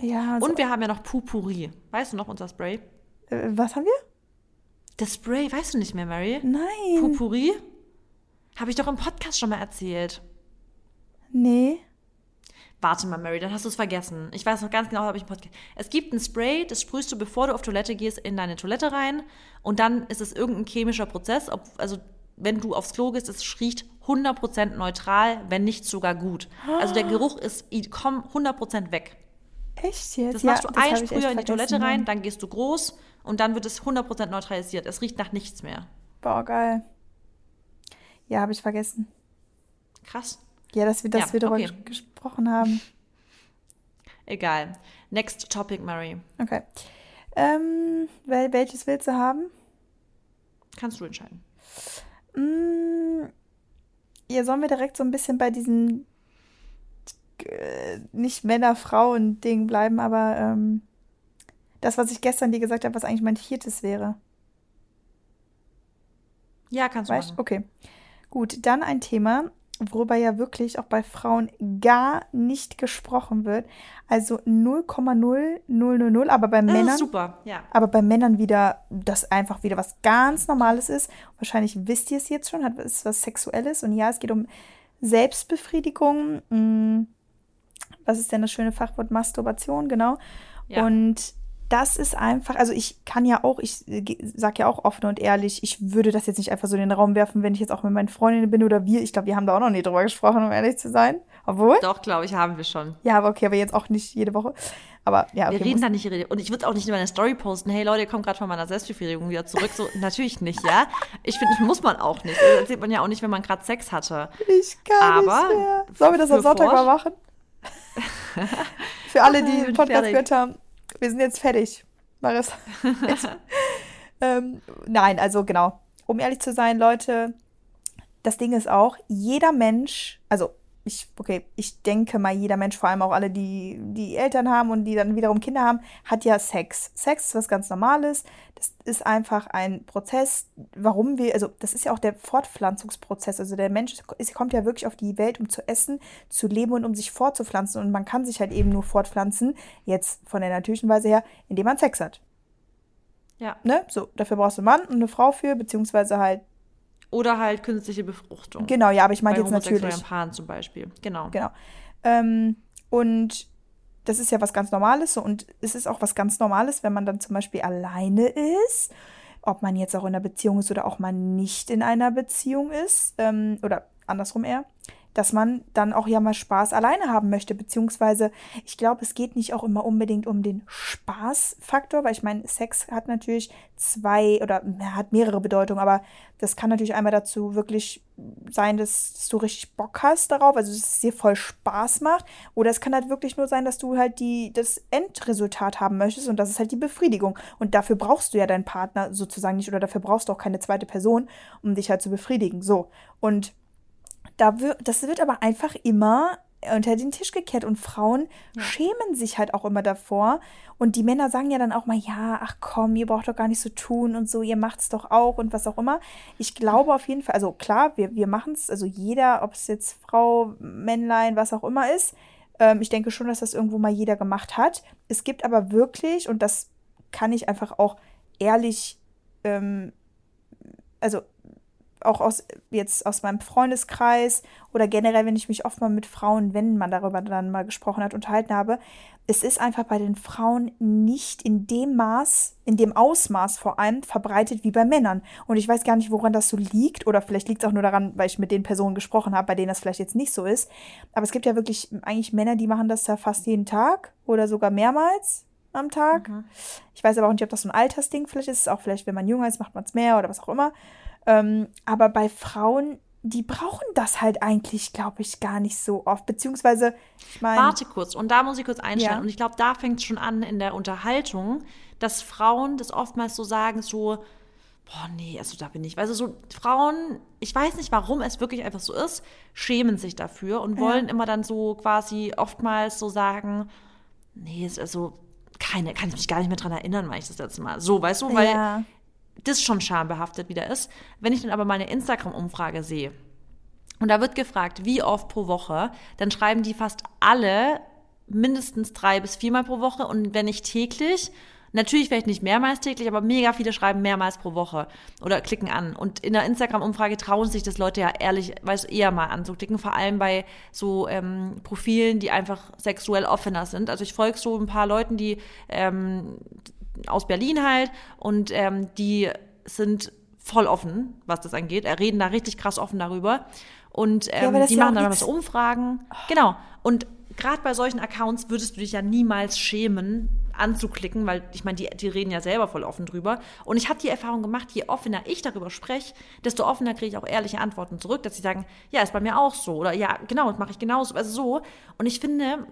Ja. Also und wir haben ja noch Pupuri. Weißt du noch unser Spray? Äh, was haben wir? Das Spray, weißt du nicht mehr, Mary? Nein. Pupuri? Habe ich doch im Podcast schon mal erzählt. Nee. Warte mal, Mary, dann hast du es vergessen. Ich weiß noch ganz genau, habe ich einen Podcast. Es gibt ein Spray, das sprühst du, bevor du auf Toilette gehst, in deine Toilette rein. Und dann ist es irgendein chemischer Prozess. Ob, also, wenn du aufs Klo gehst, es riecht 100% neutral, wenn nicht sogar gut. Also, der Geruch ist komm 100% weg. Echt jetzt? Das machst ja, du ein Sprüher in die Toilette rein, dann gehst du groß und dann wird es 100% neutralisiert. Es riecht nach nichts mehr. Boah, geil. Ja, habe ich vergessen. Krass. Ja, dass wir, dass ja, wir darüber okay. gesprochen haben. Egal. Next topic, Mary. Okay. Ähm, wel welches willst du haben? Kannst du entscheiden. Mm, ja, sollen wir direkt so ein bisschen bei diesen äh, nicht Männer-Frauen-Ding bleiben, aber ähm, das, was ich gestern dir gesagt habe, was eigentlich mein viertes wäre. Ja, kannst du weißt? machen. Okay. Gut, dann ein Thema, worüber ja wirklich auch bei Frauen gar nicht gesprochen wird. Also 0,0000, aber bei Männern. super, ja. Aber bei Männern wieder, das einfach wieder was ganz Normales ist. Wahrscheinlich wisst ihr es jetzt schon, hat es was Sexuelles. Und ja, es geht um Selbstbefriedigung. Hm, was ist denn das schöne Fachwort? Masturbation, genau. Ja. Und das ist einfach, also ich kann ja auch, ich sag ja auch offen und ehrlich, ich würde das jetzt nicht einfach so in den Raum werfen, wenn ich jetzt auch mit meinen Freundinnen bin oder wir. Ich glaube, wir haben da auch noch nie drüber gesprochen, um ehrlich zu sein. Obwohl? Doch, glaube ich, haben wir schon. Ja, aber okay, aber jetzt auch nicht jede Woche. Aber ja, okay, Wir reden da nicht, und ich würde auch nicht in meiner Story posten, hey Leute, ihr kommt gerade von meiner Selbstbefriedigung wieder zurück. So, natürlich nicht, ja. Ich finde, das muss man auch nicht. Das erzählt man ja auch nicht, wenn man gerade Sex hatte. Ich kann aber nicht mehr. Sollen wir das am Sonntag mal machen? Für alle, die den Podcast gehört haben, wir sind jetzt fertig. Maris. ähm, nein, also genau. Um ehrlich zu sein, Leute, das Ding ist auch, jeder Mensch, also ich, okay, ich denke mal, jeder Mensch, vor allem auch alle, die, die Eltern haben und die dann wiederum Kinder haben, hat ja Sex. Sex ist was ganz Normales. Das ist einfach ein Prozess, warum wir, also das ist ja auch der Fortpflanzungsprozess. Also der Mensch ist, kommt ja wirklich auf die Welt, um zu essen, zu leben und um sich fortzupflanzen. Und man kann sich halt eben nur fortpflanzen, jetzt von der natürlichen Weise her, indem man Sex hat. Ja. Ne? So, dafür brauchst du einen Mann und eine Frau für, beziehungsweise halt oder halt künstliche Befruchtung. Genau, ja, aber ich meine jetzt natürlich. Paaren zum Beispiel. Genau. Genau. Ähm, und das ist ja was ganz Normales so, und es ist auch was ganz Normales, wenn man dann zum Beispiel alleine ist, ob man jetzt auch in einer Beziehung ist oder auch mal nicht in einer Beziehung ist, ähm, oder andersrum eher dass man dann auch ja mal Spaß alleine haben möchte, beziehungsweise ich glaube, es geht nicht auch immer unbedingt um den Spaßfaktor, weil ich meine, Sex hat natürlich zwei oder hat mehrere Bedeutungen, aber das kann natürlich einmal dazu wirklich sein, dass, dass, du richtig Bock hast darauf, also dass es dir voll Spaß macht, oder es kann halt wirklich nur sein, dass du halt die, das Endresultat haben möchtest und das ist halt die Befriedigung. Und dafür brauchst du ja deinen Partner sozusagen nicht oder dafür brauchst du auch keine zweite Person, um dich halt zu befriedigen. So. Und da das wird aber einfach immer unter den Tisch gekehrt und Frauen ja. schämen sich halt auch immer davor. Und die Männer sagen ja dann auch mal ja ach komm ihr braucht doch gar nicht so tun und so ihr macht's doch auch und was auch immer. Ich glaube auf jeden Fall also klar wir wir machen's also jeder ob es jetzt Frau Männlein was auch immer ist ähm, ich denke schon dass das irgendwo mal jeder gemacht hat. Es gibt aber wirklich und das kann ich einfach auch ehrlich ähm, also auch aus jetzt aus meinem Freundeskreis oder generell, wenn ich mich oft mal mit Frauen, wenn man darüber dann mal gesprochen hat, unterhalten habe, es ist einfach bei den Frauen nicht in dem Maß, in dem Ausmaß vor allem verbreitet wie bei Männern. Und ich weiß gar nicht, woran das so liegt. Oder vielleicht liegt es auch nur daran, weil ich mit den Personen gesprochen habe, bei denen das vielleicht jetzt nicht so ist. Aber es gibt ja wirklich eigentlich Männer, die machen das ja fast jeden Tag oder sogar mehrmals am Tag. Mhm. Ich weiß aber auch nicht, ob das so ein Altersding vielleicht ist. Auch vielleicht, wenn man jünger ist, macht man es mehr oder was auch immer. Ähm, aber bei Frauen, die brauchen das halt eigentlich, glaube ich, gar nicht so oft. Beziehungsweise, ich meine. Warte kurz, und da muss ich kurz einsteigen. Ja. Und ich glaube, da fängt es schon an in der Unterhaltung, dass Frauen das oftmals so sagen, so, boah, nee, also da bin ich. Also so Frauen, ich weiß nicht, warum es wirklich einfach so ist, schämen sich dafür und wollen ja. immer dann so quasi oftmals so sagen, nee, ist also keine, kann ich mich gar nicht mehr dran erinnern, weil ich das letzte Mal. So, weißt du, weil ja das schon schambehaftet wieder ist. Wenn ich dann aber mal eine Instagram-Umfrage sehe und da wird gefragt, wie oft pro Woche, dann schreiben die fast alle mindestens drei bis viermal pro Woche und wenn nicht täglich, Natürlich vielleicht nicht mehrmals täglich, aber mega viele schreiben mehrmals pro Woche oder klicken an. Und in der Instagram-Umfrage trauen sich das Leute ja ehrlich, weiß eher mal anzuklicken, vor allem bei so ähm, Profilen, die einfach sexuell offener sind. Also ich folge so ein paar Leuten, die ähm, aus Berlin halt und ähm, die sind voll offen, was das angeht. Er reden da richtig krass offen darüber. Und ähm, ja, die machen dann was Umfragen. Genau. Und gerade bei solchen Accounts würdest du dich ja niemals schämen, anzuklicken, weil ich meine, die, die reden ja selber voll offen drüber. Und ich habe die Erfahrung gemacht, je offener ich darüber spreche, desto offener kriege ich auch ehrliche Antworten zurück, dass sie sagen, ja, ist bei mir auch so. Oder ja, genau, das mache ich genauso. Also so. Und ich finde,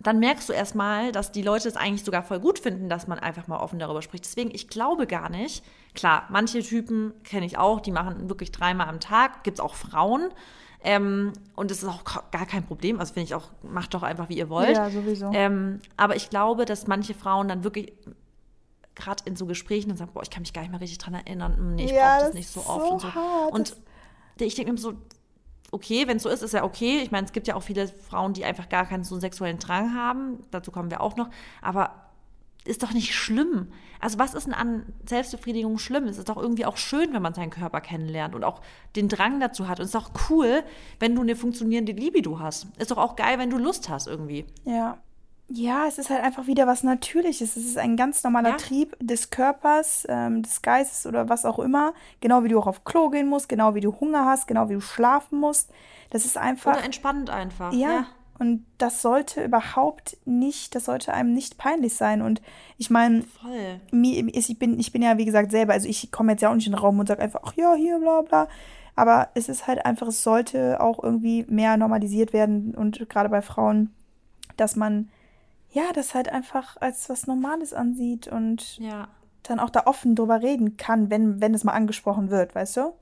dann merkst du erstmal, dass die Leute es eigentlich sogar voll gut finden, dass man einfach mal offen darüber spricht. Deswegen, ich glaube gar nicht. Klar, manche Typen kenne ich auch, die machen wirklich dreimal am Tag. Gibt es auch Frauen. Ähm, und das ist auch gar kein Problem. Also finde ich auch, macht doch einfach, wie ihr wollt. Ja, sowieso. Ähm, aber ich glaube, dass manche Frauen dann wirklich gerade in so Gesprächen dann sagen, boah, ich kann mich gar nicht mehr richtig dran erinnern. Hm, nee, ich ja, brauche das nicht so oft so und so. Hart. Und ich denke mir so, okay, wenn es so ist, ist ja okay. Ich meine, es gibt ja auch viele Frauen, die einfach gar keinen so sexuellen Drang haben. Dazu kommen wir auch noch. Aber ist doch nicht schlimm. Also was ist denn an Selbstbefriedigung schlimm? Es ist doch irgendwie auch schön, wenn man seinen Körper kennenlernt und auch den Drang dazu hat. Und es ist doch cool, wenn du eine funktionierende Libido hast. Ist doch auch geil, wenn du Lust hast irgendwie. Ja. Ja, es ist halt einfach wieder was Natürliches. Es ist ein ganz normaler ja. Trieb des Körpers, ähm, des Geistes oder was auch immer. Genau wie du auch auf Klo gehen musst, genau wie du Hunger hast, genau wie du schlafen musst. Das ist einfach. Oder entspannend einfach. Ja. ja. Und das sollte überhaupt nicht, das sollte einem nicht peinlich sein. Und ich meine, ich bin, ich bin ja, wie gesagt, selber, also ich komme jetzt ja auch nicht in den Raum und sage einfach, ach ja, hier, bla bla. Aber es ist halt einfach, es sollte auch irgendwie mehr normalisiert werden und gerade bei Frauen, dass man ja, das halt einfach als was Normales ansieht und ja. dann auch da offen drüber reden kann, wenn, wenn es mal angesprochen wird, weißt du?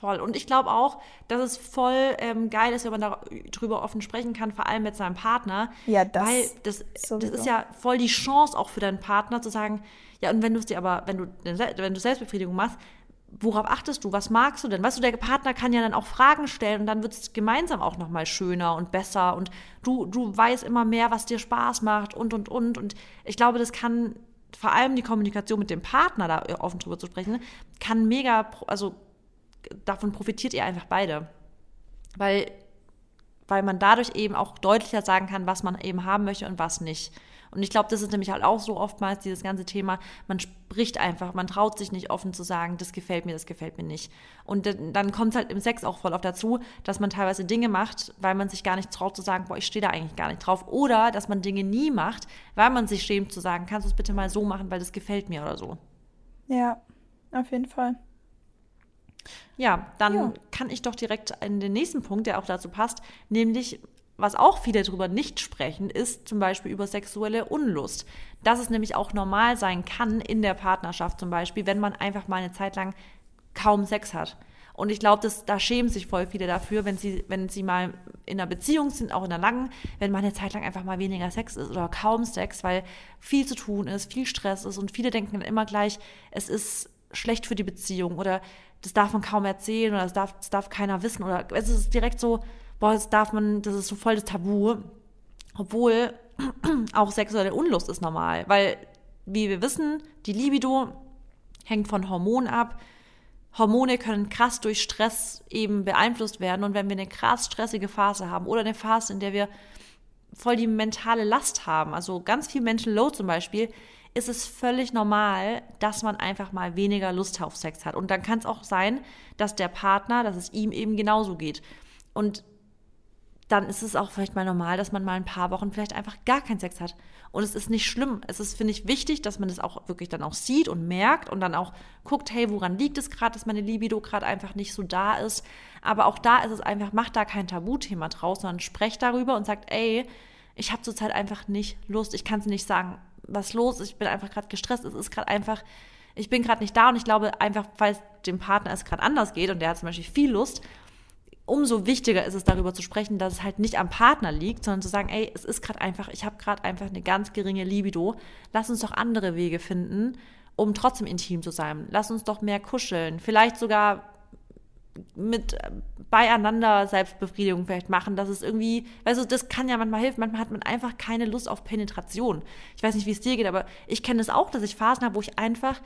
Voll. Und ich glaube auch, dass es voll ähm, geil ist, wenn man darüber offen sprechen kann, vor allem mit seinem Partner. Ja, das. Weil das, das ist ja voll die Chance auch für deinen Partner zu sagen, ja, und wenn du es dir aber, wenn du, wenn du Selbstbefriedigung machst, worauf achtest du? Was magst du denn? Weißt du, der Partner kann ja dann auch Fragen stellen und dann wird es gemeinsam auch nochmal schöner und besser und du, du weißt immer mehr, was dir Spaß macht und, und, und. Und ich glaube, das kann vor allem die Kommunikation mit dem Partner, da offen drüber zu sprechen, kann mega, also davon profitiert ihr einfach beide. Weil, weil man dadurch eben auch deutlicher sagen kann, was man eben haben möchte und was nicht. Und ich glaube, das ist nämlich halt auch so oftmals dieses ganze Thema, man spricht einfach, man traut sich nicht offen zu sagen, das gefällt mir, das gefällt mir nicht. Und dann kommt es halt im Sex auch voll oft dazu, dass man teilweise Dinge macht, weil man sich gar nicht traut zu sagen, boah, ich stehe da eigentlich gar nicht drauf. Oder dass man Dinge nie macht, weil man sich schämt zu sagen, kannst du es bitte mal so machen, weil das gefällt mir oder so. Ja, auf jeden Fall. Ja, dann ja. kann ich doch direkt in den nächsten Punkt, der auch dazu passt, nämlich was auch viele darüber nicht sprechen, ist zum Beispiel über sexuelle Unlust. Dass es nämlich auch normal sein kann in der Partnerschaft zum Beispiel, wenn man einfach mal eine Zeit lang kaum Sex hat. Und ich glaube, da schämen sich voll viele dafür, wenn sie, wenn sie mal in einer Beziehung sind, auch in einer langen, wenn mal eine Zeit lang einfach mal weniger Sex ist oder kaum Sex, weil viel zu tun ist, viel Stress ist und viele denken dann immer gleich, es ist schlecht für die Beziehung oder das darf man kaum erzählen oder das darf, das darf keiner wissen oder es ist direkt so, boah, das darf man, das ist so voll das Tabu. Obwohl auch sexuelle Unlust ist normal, weil, wie wir wissen, die Libido hängt von Hormonen ab. Hormone können krass durch Stress eben beeinflusst werden und wenn wir eine krass stressige Phase haben oder eine Phase, in der wir voll die mentale Last haben, also ganz viel Mental Load zum Beispiel, ist es völlig normal, dass man einfach mal weniger Lust auf Sex hat. Und dann kann es auch sein, dass der Partner, dass es ihm eben genauso geht. Und dann ist es auch vielleicht mal normal, dass man mal ein paar Wochen vielleicht einfach gar keinen Sex hat. Und es ist nicht schlimm. Es ist, finde ich, wichtig, dass man das auch wirklich dann auch sieht und merkt und dann auch guckt, hey, woran liegt es gerade, dass meine Libido gerade einfach nicht so da ist. Aber auch da ist es einfach, macht da kein Tabuthema draus, sondern sprecht darüber und sagt, ey, ich habe zurzeit einfach nicht Lust. Ich kann es nicht sagen, was los ist. Ich bin einfach gerade gestresst. Es ist gerade einfach, ich bin gerade nicht da und ich glaube einfach, weil dem Partner es gerade anders geht und der hat zum Beispiel viel Lust, umso wichtiger ist es darüber zu sprechen, dass es halt nicht am Partner liegt, sondern zu sagen, ey, es ist gerade einfach, ich habe gerade einfach eine ganz geringe Libido. Lass uns doch andere Wege finden, um trotzdem intim zu sein. Lass uns doch mehr kuscheln. Vielleicht sogar mit beieinander Selbstbefriedigung vielleicht machen, dass es irgendwie, also das kann ja manchmal helfen, manchmal hat man einfach keine Lust auf Penetration. Ich weiß nicht, wie es dir geht, aber ich kenne es das auch, dass ich Phasen habe, wo ich einfach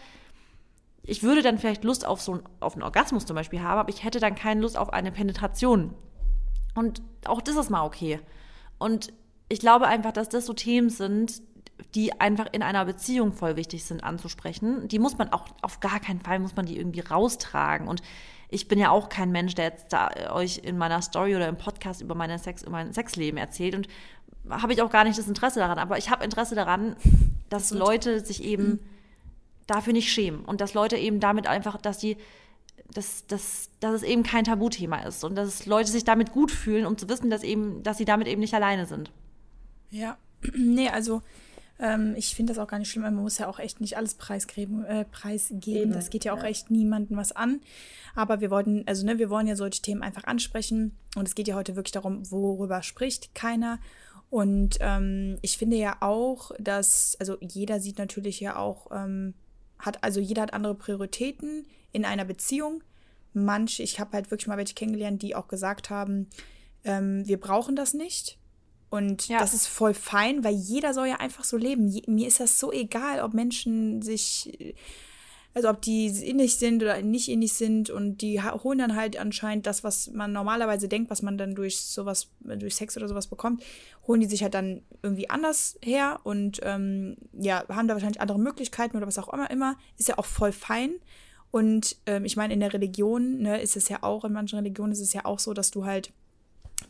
ich würde dann vielleicht Lust auf so einen, auf einen Orgasmus zum Beispiel haben, aber ich hätte dann keine Lust auf eine Penetration. Und auch das ist mal okay. Und ich glaube einfach, dass das so Themen sind, die einfach in einer Beziehung voll wichtig sind anzusprechen. Die muss man auch auf gar keinen Fall muss man die irgendwie raustragen. Und ich bin ja auch kein Mensch, der jetzt da euch in meiner Story oder im Podcast über meine Sex, über mein Sexleben erzählt. Und habe ich auch gar nicht das Interesse daran. Aber ich habe Interesse daran, dass Leute sich eben dafür nicht schämen und dass Leute eben damit einfach, dass die dass, dass, dass es eben kein Tabuthema ist und dass Leute sich damit gut fühlen, um zu wissen, dass eben, dass sie damit eben nicht alleine sind. Ja, nee, also ähm, ich finde das auch gar nicht schlimm, man muss ja auch echt nicht alles preisgeben. Äh, preisgeben. Das geht ja auch ja. echt niemandem was an. Aber wir wollten, also ne, wir wollen ja solche Themen einfach ansprechen und es geht ja heute wirklich darum, worüber spricht keiner. Und ähm, ich finde ja auch, dass, also jeder sieht natürlich ja auch, ähm, hat, also jeder hat andere Prioritäten in einer Beziehung. Manche, ich habe halt wirklich mal welche kennengelernt, die auch gesagt haben, ähm, wir brauchen das nicht. Und ja. das ist voll fein, weil jeder soll ja einfach so leben. Je, mir ist das so egal, ob Menschen sich also ob die innig sind oder nicht innig sind und die holen dann halt anscheinend das, was man normalerweise denkt, was man dann durch sowas, durch Sex oder sowas bekommt, holen die sich halt dann irgendwie anders her und ähm, ja, haben da wahrscheinlich andere Möglichkeiten oder was auch immer immer. Ist ja auch voll fein. Und ähm, ich meine, in der Religion ne, ist es ja auch, in manchen Religionen ist es ja auch so, dass du halt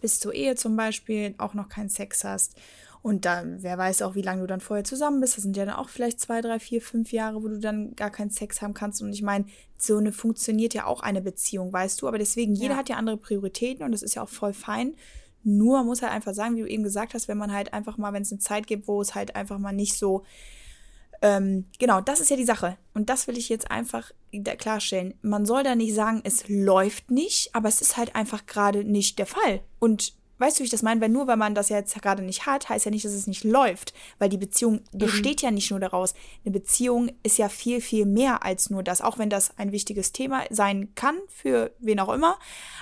bis zur Ehe zum Beispiel auch noch keinen Sex hast und dann, wer weiß auch, wie lange du dann vorher zusammen bist. Das sind ja dann auch vielleicht zwei, drei, vier, fünf Jahre, wo du dann gar keinen Sex haben kannst. Und ich meine, so eine funktioniert ja auch eine Beziehung, weißt du. Aber deswegen, jeder ja. hat ja andere Prioritäten und das ist ja auch voll fein. Nur man muss halt einfach sagen, wie du eben gesagt hast, wenn man halt einfach mal, wenn es eine Zeit gibt, wo es halt einfach mal nicht so ähm, genau, das ist ja die Sache. Und das will ich jetzt einfach klarstellen. Man soll da nicht sagen, es läuft nicht, aber es ist halt einfach gerade nicht der Fall. Und Weißt du, wie ich das meine? Weil nur weil man das ja jetzt gerade nicht hat, heißt ja nicht, dass es nicht läuft. Weil die Beziehung besteht ja nicht nur daraus. Eine Beziehung ist ja viel, viel mehr als nur das. Auch wenn das ein wichtiges Thema sein kann, für wen auch immer.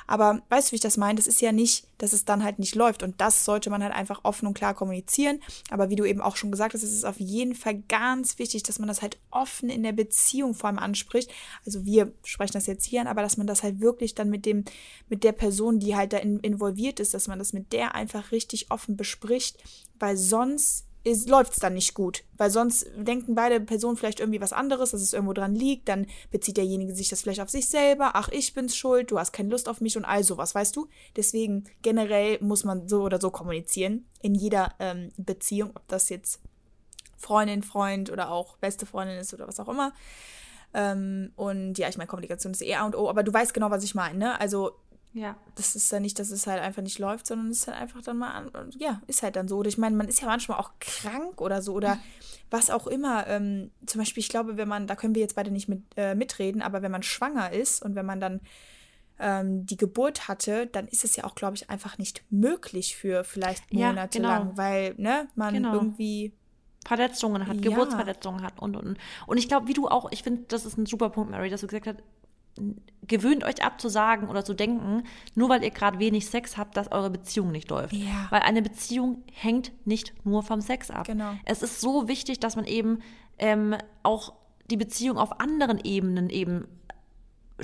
Aber weißt du, wie ich das meine? Das ist ja nicht, dass es dann halt nicht läuft. Und das sollte man halt einfach offen und klar kommunizieren. Aber wie du eben auch schon gesagt hast, ist es auf jeden Fall ganz wichtig, dass man das halt offen in der Beziehung vor allem anspricht. Also wir sprechen das jetzt hier an, aber dass man das halt wirklich dann mit dem, mit der Person, die halt da in, involviert ist, dass man das mit der einfach richtig offen bespricht, weil sonst läuft es dann nicht gut. Weil sonst denken beide Personen vielleicht irgendwie was anderes, dass es irgendwo dran liegt. Dann bezieht derjenige sich das vielleicht auf sich selber. Ach, ich bin's schuld, du hast keine Lust auf mich und all sowas, weißt du? Deswegen generell muss man so oder so kommunizieren. In jeder ähm, Beziehung, ob das jetzt Freundin, Freund oder auch beste Freundin ist oder was auch immer. Ähm, und ja, ich meine, Kommunikation ist eh A und O, aber du weißt genau, was ich meine, ne? Also ja. Das ist ja nicht, dass es halt einfach nicht läuft, sondern es ist halt einfach dann mal an, ja, ist halt dann so. Oder ich meine, man ist ja manchmal auch krank oder so oder was auch immer. Ähm, zum Beispiel, ich glaube, wenn man, da können wir jetzt beide nicht mit, äh, mitreden, aber wenn man schwanger ist und wenn man dann ähm, die Geburt hatte, dann ist es ja auch, glaube ich, einfach nicht möglich für vielleicht Monate ja, genau. lang, weil ne, man genau. irgendwie Verletzungen hat, ja. Geburtsverletzungen hat und, und, und. ich glaube, wie du auch, ich finde, das ist ein super Punkt, Mary, dass du gesagt hast, gewöhnt euch ab zu sagen oder zu denken, nur weil ihr gerade wenig Sex habt, dass eure Beziehung nicht läuft. Ja. Weil eine Beziehung hängt nicht nur vom Sex ab. Genau. Es ist so wichtig, dass man eben ähm, auch die Beziehung auf anderen Ebenen eben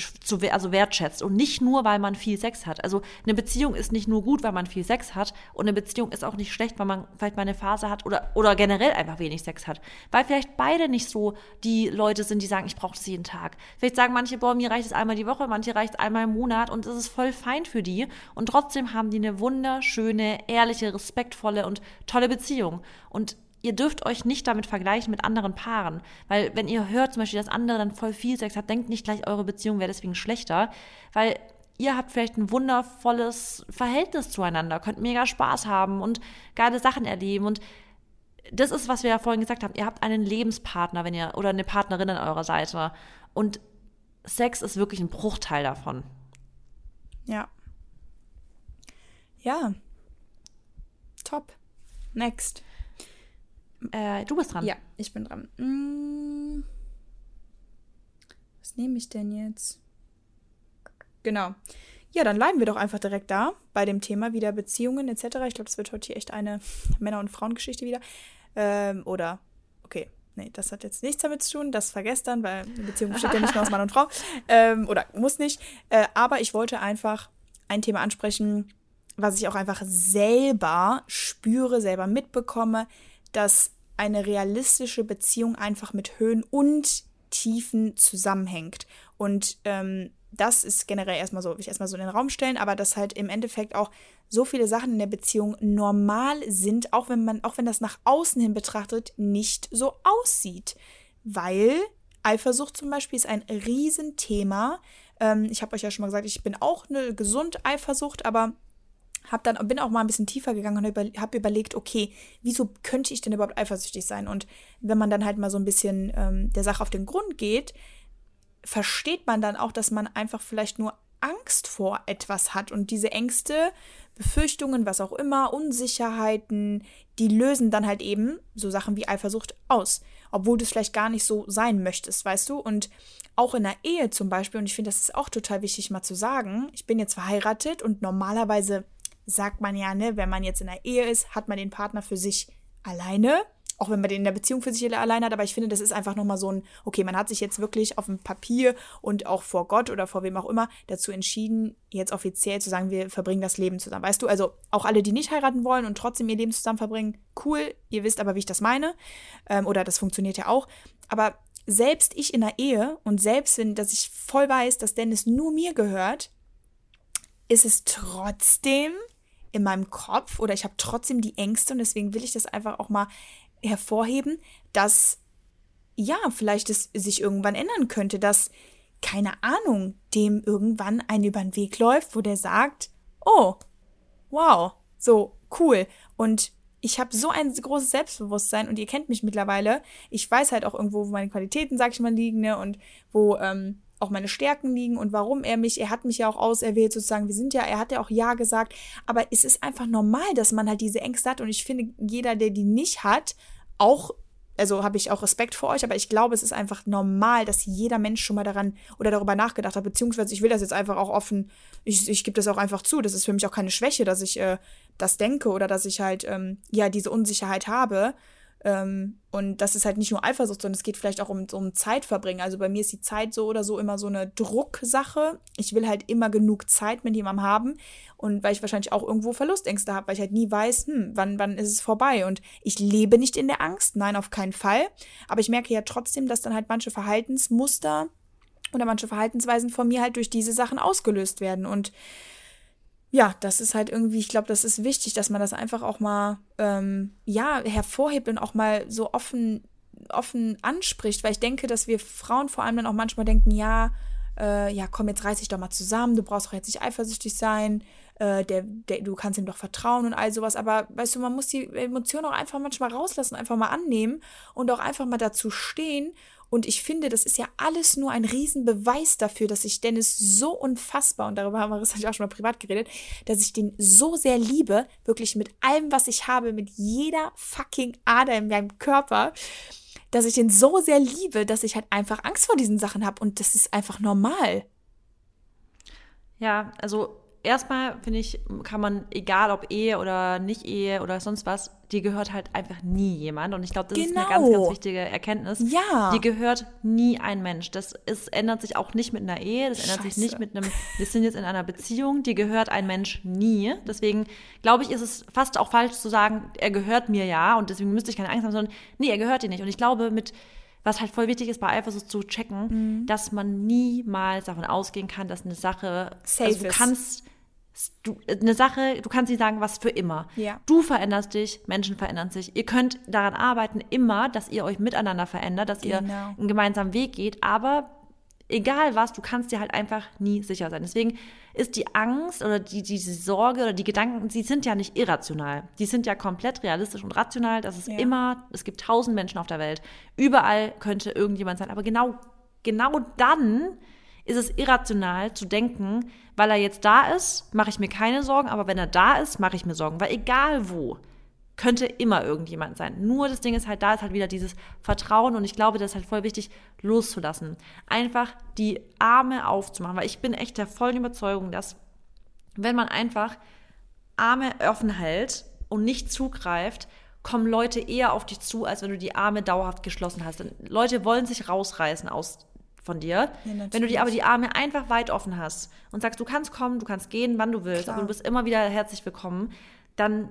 zu, also wertschätzt und nicht nur, weil man viel Sex hat. Also eine Beziehung ist nicht nur gut, weil man viel Sex hat und eine Beziehung ist auch nicht schlecht, weil man vielleicht mal eine Phase hat oder, oder generell einfach wenig Sex hat. Weil vielleicht beide nicht so die Leute sind, die sagen, ich brauche das jeden Tag. Vielleicht sagen manche, boah, mir reicht es einmal die Woche, manche reicht es einmal im Monat und das ist voll fein für die und trotzdem haben die eine wunderschöne, ehrliche, respektvolle und tolle Beziehung. Und ihr dürft euch nicht damit vergleichen mit anderen Paaren. Weil wenn ihr hört zum Beispiel, dass andere dann voll viel Sex hat, denkt nicht gleich, eure Beziehung wäre deswegen schlechter. Weil ihr habt vielleicht ein wundervolles Verhältnis zueinander, könnt mega Spaß haben und geile Sachen erleben. Und das ist, was wir ja vorhin gesagt haben. Ihr habt einen Lebenspartner, wenn ihr, oder eine Partnerin an eurer Seite. Und Sex ist wirklich ein Bruchteil davon. Ja. Ja. Top. Next. Äh, du bist dran. Ja, ich bin dran. Hm. Was nehme ich denn jetzt? Genau. Ja, dann bleiben wir doch einfach direkt da bei dem Thema wieder Beziehungen etc. Ich glaube, das wird heute hier echt eine Männer- und Frauengeschichte wieder. Ähm, oder, okay, nee, das hat jetzt nichts damit zu tun. Das vergesst dann, weil eine Beziehung besteht ja nicht nur aus Mann und Frau. Ähm, oder muss nicht. Äh, aber ich wollte einfach ein Thema ansprechen, was ich auch einfach selber spüre, selber mitbekomme, dass eine realistische Beziehung einfach mit Höhen und Tiefen zusammenhängt. Und ähm, das ist generell erstmal so, will ich erstmal so in den Raum stellen, aber dass halt im Endeffekt auch so viele Sachen in der Beziehung normal sind, auch wenn man, auch wenn das nach außen hin betrachtet, nicht so aussieht. Weil Eifersucht zum Beispiel ist ein Riesenthema. Ähm, ich habe euch ja schon mal gesagt, ich bin auch eine gesund Eifersucht, aber hab dann, bin auch mal ein bisschen tiefer gegangen und habe überlegt, okay, wieso könnte ich denn überhaupt eifersüchtig sein? Und wenn man dann halt mal so ein bisschen ähm, der Sache auf den Grund geht, versteht man dann auch, dass man einfach vielleicht nur Angst vor etwas hat und diese Ängste, Befürchtungen, was auch immer, Unsicherheiten, die lösen dann halt eben so Sachen wie Eifersucht aus, obwohl du es vielleicht gar nicht so sein möchtest, weißt du? Und auch in der Ehe zum Beispiel, und ich finde, das ist auch total wichtig mal zu sagen, ich bin jetzt verheiratet und normalerweise sagt man ja, ne, wenn man jetzt in der Ehe ist, hat man den Partner für sich alleine. Auch wenn man den in der Beziehung für sich alleine hat, aber ich finde, das ist einfach nochmal so ein, okay, man hat sich jetzt wirklich auf dem Papier und auch vor Gott oder vor wem auch immer dazu entschieden, jetzt offiziell zu sagen, wir verbringen das Leben zusammen. Weißt du, also auch alle, die nicht heiraten wollen und trotzdem ihr Leben zusammen verbringen, cool, ihr wisst aber, wie ich das meine. Ähm, oder das funktioniert ja auch. Aber selbst ich in der Ehe und selbst wenn, dass ich voll weiß, dass Dennis nur mir gehört, ist es trotzdem in meinem Kopf oder ich habe trotzdem die Ängste und deswegen will ich das einfach auch mal hervorheben, dass ja, vielleicht es sich irgendwann ändern könnte, dass keine Ahnung, dem irgendwann ein über den Weg läuft, wo der sagt, oh, wow, so cool und ich habe so ein großes Selbstbewusstsein und ihr kennt mich mittlerweile. Ich weiß halt auch irgendwo, wo meine Qualitäten, sag ich mal, liegen, ne, und wo ähm, auch meine Stärken liegen und warum er mich, er hat mich ja auch auserwählt sozusagen, wir sind ja, er hat ja auch Ja gesagt, aber es ist einfach normal, dass man halt diese Ängste hat. Und ich finde, jeder, der die nicht hat, auch, also habe ich auch Respekt vor euch, aber ich glaube, es ist einfach normal, dass jeder Mensch schon mal daran oder darüber nachgedacht hat, beziehungsweise ich will das jetzt einfach auch offen, ich, ich gebe das auch einfach zu, das ist für mich auch keine Schwäche, dass ich äh, das denke oder dass ich halt, ähm, ja, diese Unsicherheit habe ähm, und das ist halt nicht nur Eifersucht, sondern es geht vielleicht auch um, um Zeitverbringen. Also bei mir ist die Zeit so oder so immer so eine Drucksache. Ich will halt immer genug Zeit mit jemandem haben. Und weil ich wahrscheinlich auch irgendwo Verlustängste habe, weil ich halt nie weiß, hm, wann, wann ist es vorbei. Und ich lebe nicht in der Angst, nein, auf keinen Fall. Aber ich merke ja trotzdem, dass dann halt manche Verhaltensmuster oder manche Verhaltensweisen von mir halt durch diese Sachen ausgelöst werden. Und ja, das ist halt irgendwie, ich glaube, das ist wichtig, dass man das einfach auch mal, ähm, ja, hervorhebt und auch mal so offen, offen anspricht, weil ich denke, dass wir Frauen vor allem dann auch manchmal denken, ja, äh, ja, komm, jetzt reiß dich doch mal zusammen, du brauchst doch jetzt nicht eifersüchtig sein, äh, der, der, du kannst ihm doch vertrauen und all sowas, aber weißt du, man muss die Emotionen auch einfach manchmal rauslassen, einfach mal annehmen und auch einfach mal dazu stehen Und ich finde, das ist ja alles nur ein Riesenbeweis dafür, dass ich Dennis so unfassbar, und darüber haben wir das auch schon mal privat geredet, dass ich den so sehr liebe, wirklich mit allem, was ich habe, mit jeder fucking Ader in meinem Körper, dass ich den so sehr liebe, dass ich halt einfach Angst vor diesen Sachen habe. Und das ist einfach normal. Ja, also erstmal finde ich, kann man, egal ob Ehe oder nicht Ehe oder sonst was, dir gehört halt einfach nie jemand. Und ich glaube, das genau. ist eine ganz, ganz genau. wichtige Erkenntnis. Ja. Dir gehört nie ein Mensch. Das ist, ändert sich auch nicht mit einer Ehe, das ändert Scheiße. sich nicht mit einem, wir sind jetzt in einer Beziehung, dir gehört ein Mensch nie. Deswegen glaube ich, ist es fast auch falsch zu sagen, er gehört mir ja und deswegen müsste ich keine Angst haben, sondern nee, er gehört dir nicht. Und ich glaube, mit was halt voll wichtig ist bei Eifersucht zu checken, mhm. dass man niemals davon ausgehen kann, dass eine Sache, Safe also du kannst, du, eine Sache, du kannst nicht sagen, was für immer. Ja. Du veränderst dich, Menschen verändern sich. Ihr könnt daran arbeiten, immer, dass ihr euch miteinander verändert, dass genau. ihr einen gemeinsamen Weg geht, aber egal was, du kannst dir halt einfach nie sicher sein. Deswegen ist die Angst oder die, diese Sorge oder die Gedanken, sie sind ja nicht irrational. Die sind ja komplett realistisch und rational. Das ist ja. immer, es gibt tausend Menschen auf der Welt. Überall könnte irgendjemand sein. Aber genau, genau dann ist es irrational zu denken, weil er jetzt da ist, mache ich mir keine Sorgen, aber wenn er da ist, mache ich mir Sorgen. Weil egal wo, könnte immer irgendjemand sein. Nur das Ding ist halt, da ist halt wieder dieses Vertrauen und ich glaube, das ist halt voll wichtig, loszulassen. Einfach die Arme aufzumachen, weil ich bin echt der vollen Überzeugung, dass wenn man einfach Arme offen hält und nicht zugreift, kommen Leute eher auf dich zu, als wenn du die Arme dauerhaft geschlossen hast. Denn Leute wollen sich rausreißen aus von dir. Ja, Wenn du die aber die Arme einfach weit offen hast und sagst, du kannst kommen, du kannst gehen, wann du willst, Klar. aber du bist immer wieder herzlich willkommen, dann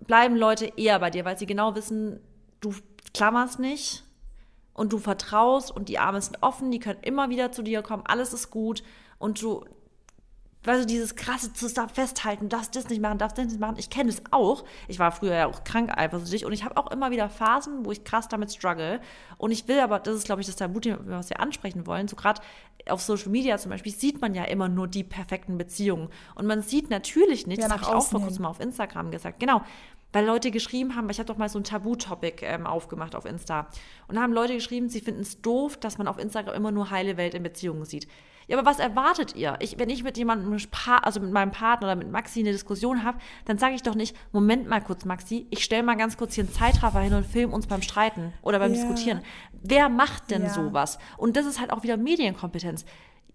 bleiben Leute eher bei dir, weil sie genau wissen, du klammerst nicht und du vertraust und die Arme sind offen, die können immer wieder zu dir kommen, alles ist gut und du weißt du, dieses krasse zusammen festhalten, darfst das nicht machen, darfst das nicht machen. Ich kenne es auch. Ich war früher ja auch krank eifersüchtig und ich habe auch immer wieder Phasen, wo ich krass damit struggle. Und ich will aber, das ist, glaube ich, das Tabu, was wir ansprechen wollen. So gerade auf Social Media zum Beispiel sieht man ja immer nur die perfekten Beziehungen. Und man sieht natürlich nicht, ja, das habe ich auch vor kurzem mal auf Instagram gesagt, genau, weil Leute geschrieben haben, weil ich habe doch mal so ein Tabu-Topic ähm, aufgemacht auf Insta. Und da haben Leute geschrieben, sie finden es doof, dass man auf Instagram immer nur heile Welt in Beziehungen sieht. Ja, aber was erwartet ihr? Ich, wenn ich mit jemandem, also mit meinem Partner oder mit Maxi eine Diskussion habe, dann sage ich doch nicht, Moment mal kurz, Maxi, ich stelle mal ganz kurz hier einen Zeitraffer hin und film uns beim Streiten oder beim ja. Diskutieren. Wer macht denn ja. sowas? Und das ist halt auch wieder Medienkompetenz.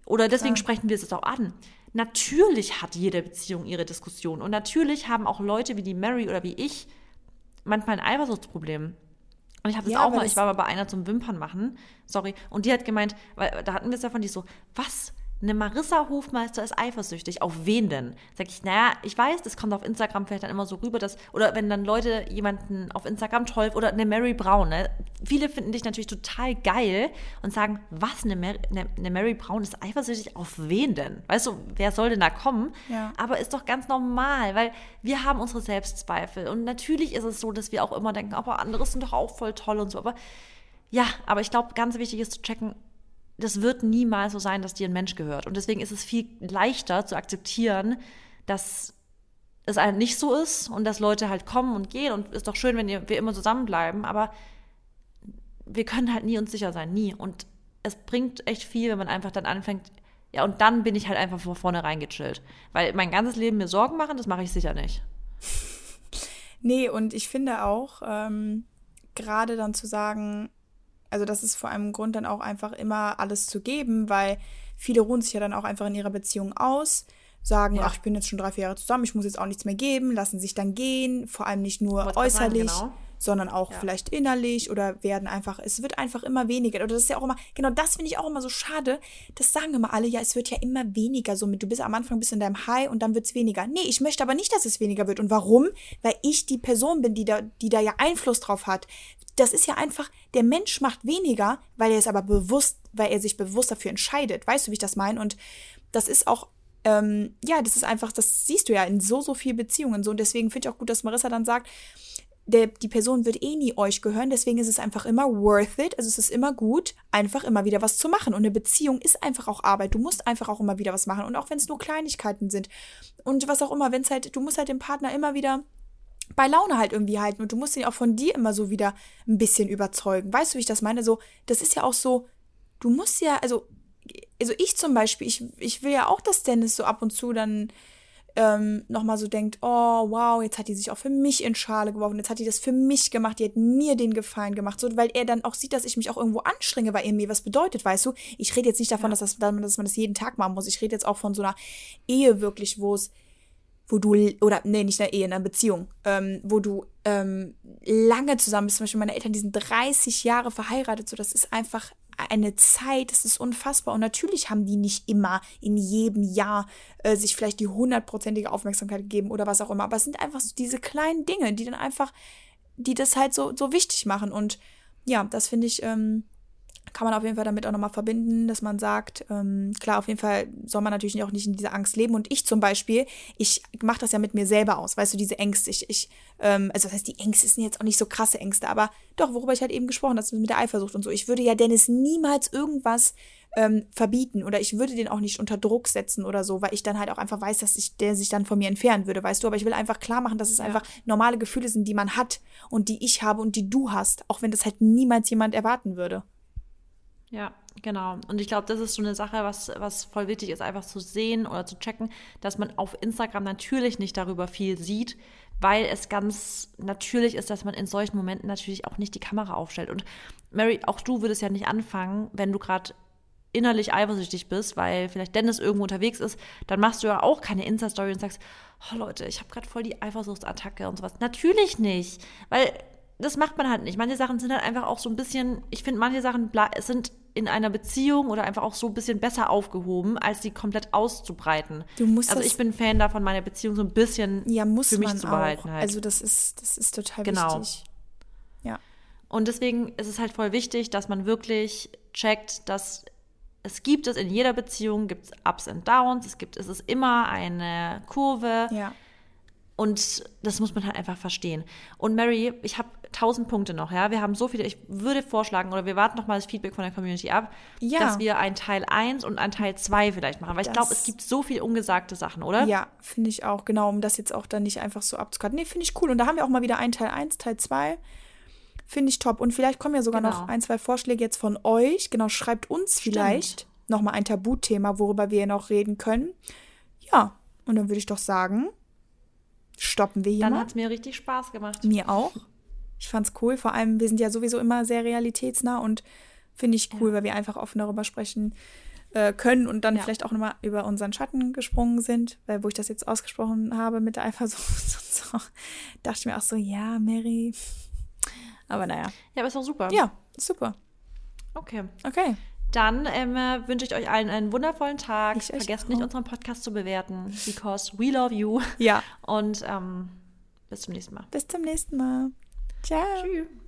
Oder deswegen Klar. sprechen wir es auch an. Natürlich hat jede Beziehung ihre Diskussion. Und natürlich haben auch Leute wie die Mary oder wie ich manchmal ein Eifersuchtsproblem. Und ich habe das ja, auch mal, ich war mal bei einer zum Wimpern machen, sorry, und die hat gemeint, weil da hatten wir es davon, die so, was? Eine Marissa Hofmeister ist eifersüchtig. Auf wen denn? Sag ich, naja, ich weiß, das kommt auf Instagram vielleicht dann immer so rüber, dass, oder wenn dann Leute jemanden auf Instagram toll, oder eine Mary Brown, ne? Viele finden dich natürlich total geil und sagen, was, eine, Mary, eine, eine Mary Brown ist eifersüchtig auf wen denn? Weißt du, wer soll denn da kommen? Ja. Aber ist doch ganz normal, weil wir haben unsere Selbstzweifel. Und natürlich ist es so, dass wir auch immer denken, aber andere sind doch auch voll toll und so. Aber ja, aber ich glaube, ganz wichtig ist zu checken, das wird niemals so sein, dass dir ein Mensch gehört. Und deswegen ist es viel leichter zu akzeptieren, dass es halt nicht so ist und dass Leute halt kommen und gehen und ist doch schön, wenn wir immer zusammenbleiben, aber wir können halt nie uns sicher sein, nie. Und es bringt echt viel, wenn man einfach dann anfängt, ja, und dann bin ich halt einfach von vornherein gechillt. Weil mein ganzes Leben mir Sorgen machen, das mache ich sicher nicht. Nee, und ich finde auch, ähm, gerade dann zu sagen, also das ist vor einem Grund dann auch einfach immer alles zu geben, weil viele ruhen sich ja dann auch einfach in ihrer Beziehung aus, sagen, ja. ach, ich bin jetzt schon drei, vier Jahre zusammen, ich muss jetzt auch nichts mehr geben, lassen sich dann gehen, vor allem nicht nur äußerlich. Sagen, genau sondern auch ja. vielleicht innerlich oder werden einfach, es wird einfach immer weniger. Oder das ist ja auch immer, genau das finde ich auch immer so schade. Das sagen immer alle, ja, es wird ja immer weniger. So mit, du bist am Anfang bist in deinem High und dann wird es weniger. Nee, ich möchte aber nicht, dass es weniger wird. Und warum? Weil ich die Person bin, die da, die da ja Einfluss drauf hat. Das ist ja einfach, der Mensch macht weniger, weil er es aber bewusst, weil er sich bewusst dafür entscheidet. Weißt du, wie ich das meine? Und das ist auch ähm, ja, das ist einfach, das siehst du ja in so, so vielen Beziehungen so. Und deswegen finde ich auch gut, dass Marissa dann sagt, der, die Person wird eh nie euch gehören, deswegen ist es einfach immer worth it, also es ist immer gut, einfach immer wieder was zu machen. Und eine Beziehung ist einfach auch Arbeit. Du musst einfach auch immer wieder was machen. Und auch wenn es nur Kleinigkeiten sind und was auch immer, wenn es halt, du musst halt dem Partner immer wieder bei Laune halt irgendwie halten und du musst ihn auch von dir immer so wieder ein bisschen überzeugen. Weißt du, wie ich das meine? So, das ist ja auch so, du musst ja, also, also ich zum Beispiel, ich, ich will ja auch, dass Dennis so ab und zu dann ähm, nochmal so denkt, oh wow, jetzt hat die sich auch für mich in Schale geworfen, jetzt hat die das für mich gemacht, die hat mir den Gefallen gemacht, so, weil er dann auch sieht, dass ich mich auch irgendwo anstrenge, weil er mir was bedeutet, weißt du? Ich rede jetzt nicht davon, ja. dass, das, dass man das jeden Tag machen muss, ich rede jetzt auch von so einer Ehe wirklich, wo es wo du, oder nee, nicht in einer Ehe, in einer Beziehung, ähm, wo du ähm, lange zusammen bist. Zum Beispiel meine Eltern, die sind 30 Jahre verheiratet, so das ist einfach eine Zeit, das ist unfassbar. Und natürlich haben die nicht immer in jedem Jahr äh, sich vielleicht die hundertprozentige Aufmerksamkeit gegeben oder was auch immer. Aber es sind einfach so diese kleinen Dinge, die dann einfach, die das halt so, so wichtig machen. Und ja, das finde ich, ähm, kann man auf jeden Fall damit auch nochmal verbinden, dass man sagt, ähm, klar, auf jeden Fall soll man natürlich auch nicht in dieser Angst leben. Und ich zum Beispiel, ich mache das ja mit mir selber aus, weißt du, diese Ängste. Ich, ich ähm, also das heißt, die Ängste sind jetzt auch nicht so krasse Ängste, aber doch, worüber ich halt eben gesprochen habe, mit der Eifersucht und so. Ich würde ja Dennis niemals irgendwas ähm, verbieten oder ich würde den auch nicht unter Druck setzen oder so, weil ich dann halt auch einfach weiß, dass ich, der sich dann von mir entfernen würde, weißt du. Aber ich will einfach klar machen, dass es ja. einfach normale Gefühle sind, die man hat und die ich habe und die du hast, auch wenn das halt niemals jemand erwarten würde. Ja, genau. Und ich glaube, das ist so eine Sache, was, was voll wichtig ist, einfach zu sehen oder zu checken, dass man auf Instagram natürlich nicht darüber viel sieht, weil es ganz natürlich ist, dass man in solchen Momenten natürlich auch nicht die Kamera aufstellt. Und Mary, auch du würdest ja nicht anfangen, wenn du gerade innerlich eifersüchtig bist, weil vielleicht Dennis irgendwo unterwegs ist, dann machst du ja auch keine Insta-Story und sagst, oh Leute, ich habe gerade voll die Eifersuchtsattacke und sowas. Natürlich nicht, weil das macht man halt nicht. Manche Sachen sind halt einfach auch so ein bisschen, ich finde, manche Sachen sind in einer Beziehung oder einfach auch so ein bisschen besser aufgehoben, als sie komplett auszubreiten. Du musst also ich bin Fan davon, meine Beziehung so ein bisschen ja, muss für mich zu behalten. Halt. Also das ist, das ist total genau. wichtig. Ja. Und deswegen ist es halt voll wichtig, dass man wirklich checkt, dass es gibt es in jeder Beziehung, gibt es Ups und Downs, es gibt, es ist immer eine Kurve. Ja. Und das muss man halt einfach verstehen. Und Mary, ich habe tausend Punkte noch, ja. Wir haben so viele. Ich würde vorschlagen, oder wir warten noch mal das Feedback von der Community ab, ja. dass wir ein Teil 1 und ein Teil 2 vielleicht machen. Weil das, ich glaube, es gibt so viele ungesagte Sachen, oder? Ja, finde ich auch, genau, um das jetzt auch dann nicht einfach so abzukarten. Nee, finde ich cool. Und da haben wir auch mal wieder ein Teil 1, Teil 2. Finde ich top. Und vielleicht kommen ja sogar genau. noch ein, zwei Vorschläge jetzt von euch. Genau, schreibt uns Stimmt. vielleicht noch mal ein Tabuthema, worüber wir noch reden können. Ja, und dann würde ich doch sagen, stoppen wir hier Dann hat es mir richtig Spaß gemacht. Mir auch. Ich fand's cool. Vor allem, wir sind ja sowieso immer sehr realitätsnah und finde ich cool, ja. weil wir einfach offen darüber sprechen äh, können und dann ja. vielleicht auch nochmal über unseren Schatten gesprungen sind, weil wo ich das jetzt ausgesprochen habe mit der Eifersucht und so, dachte ich mir auch so, ja, Mary. Aber naja. Ja, aber ist auch super. Ja, super. Okay. Okay. Dann ähm, wünsche ich euch allen einen wundervollen Tag. Ich Vergesst nicht, unseren Podcast zu bewerten, because we love you. Ja. Und ähm, bis zum nächsten Mal. Bis zum nächsten Mal. Ciao. Tschüss.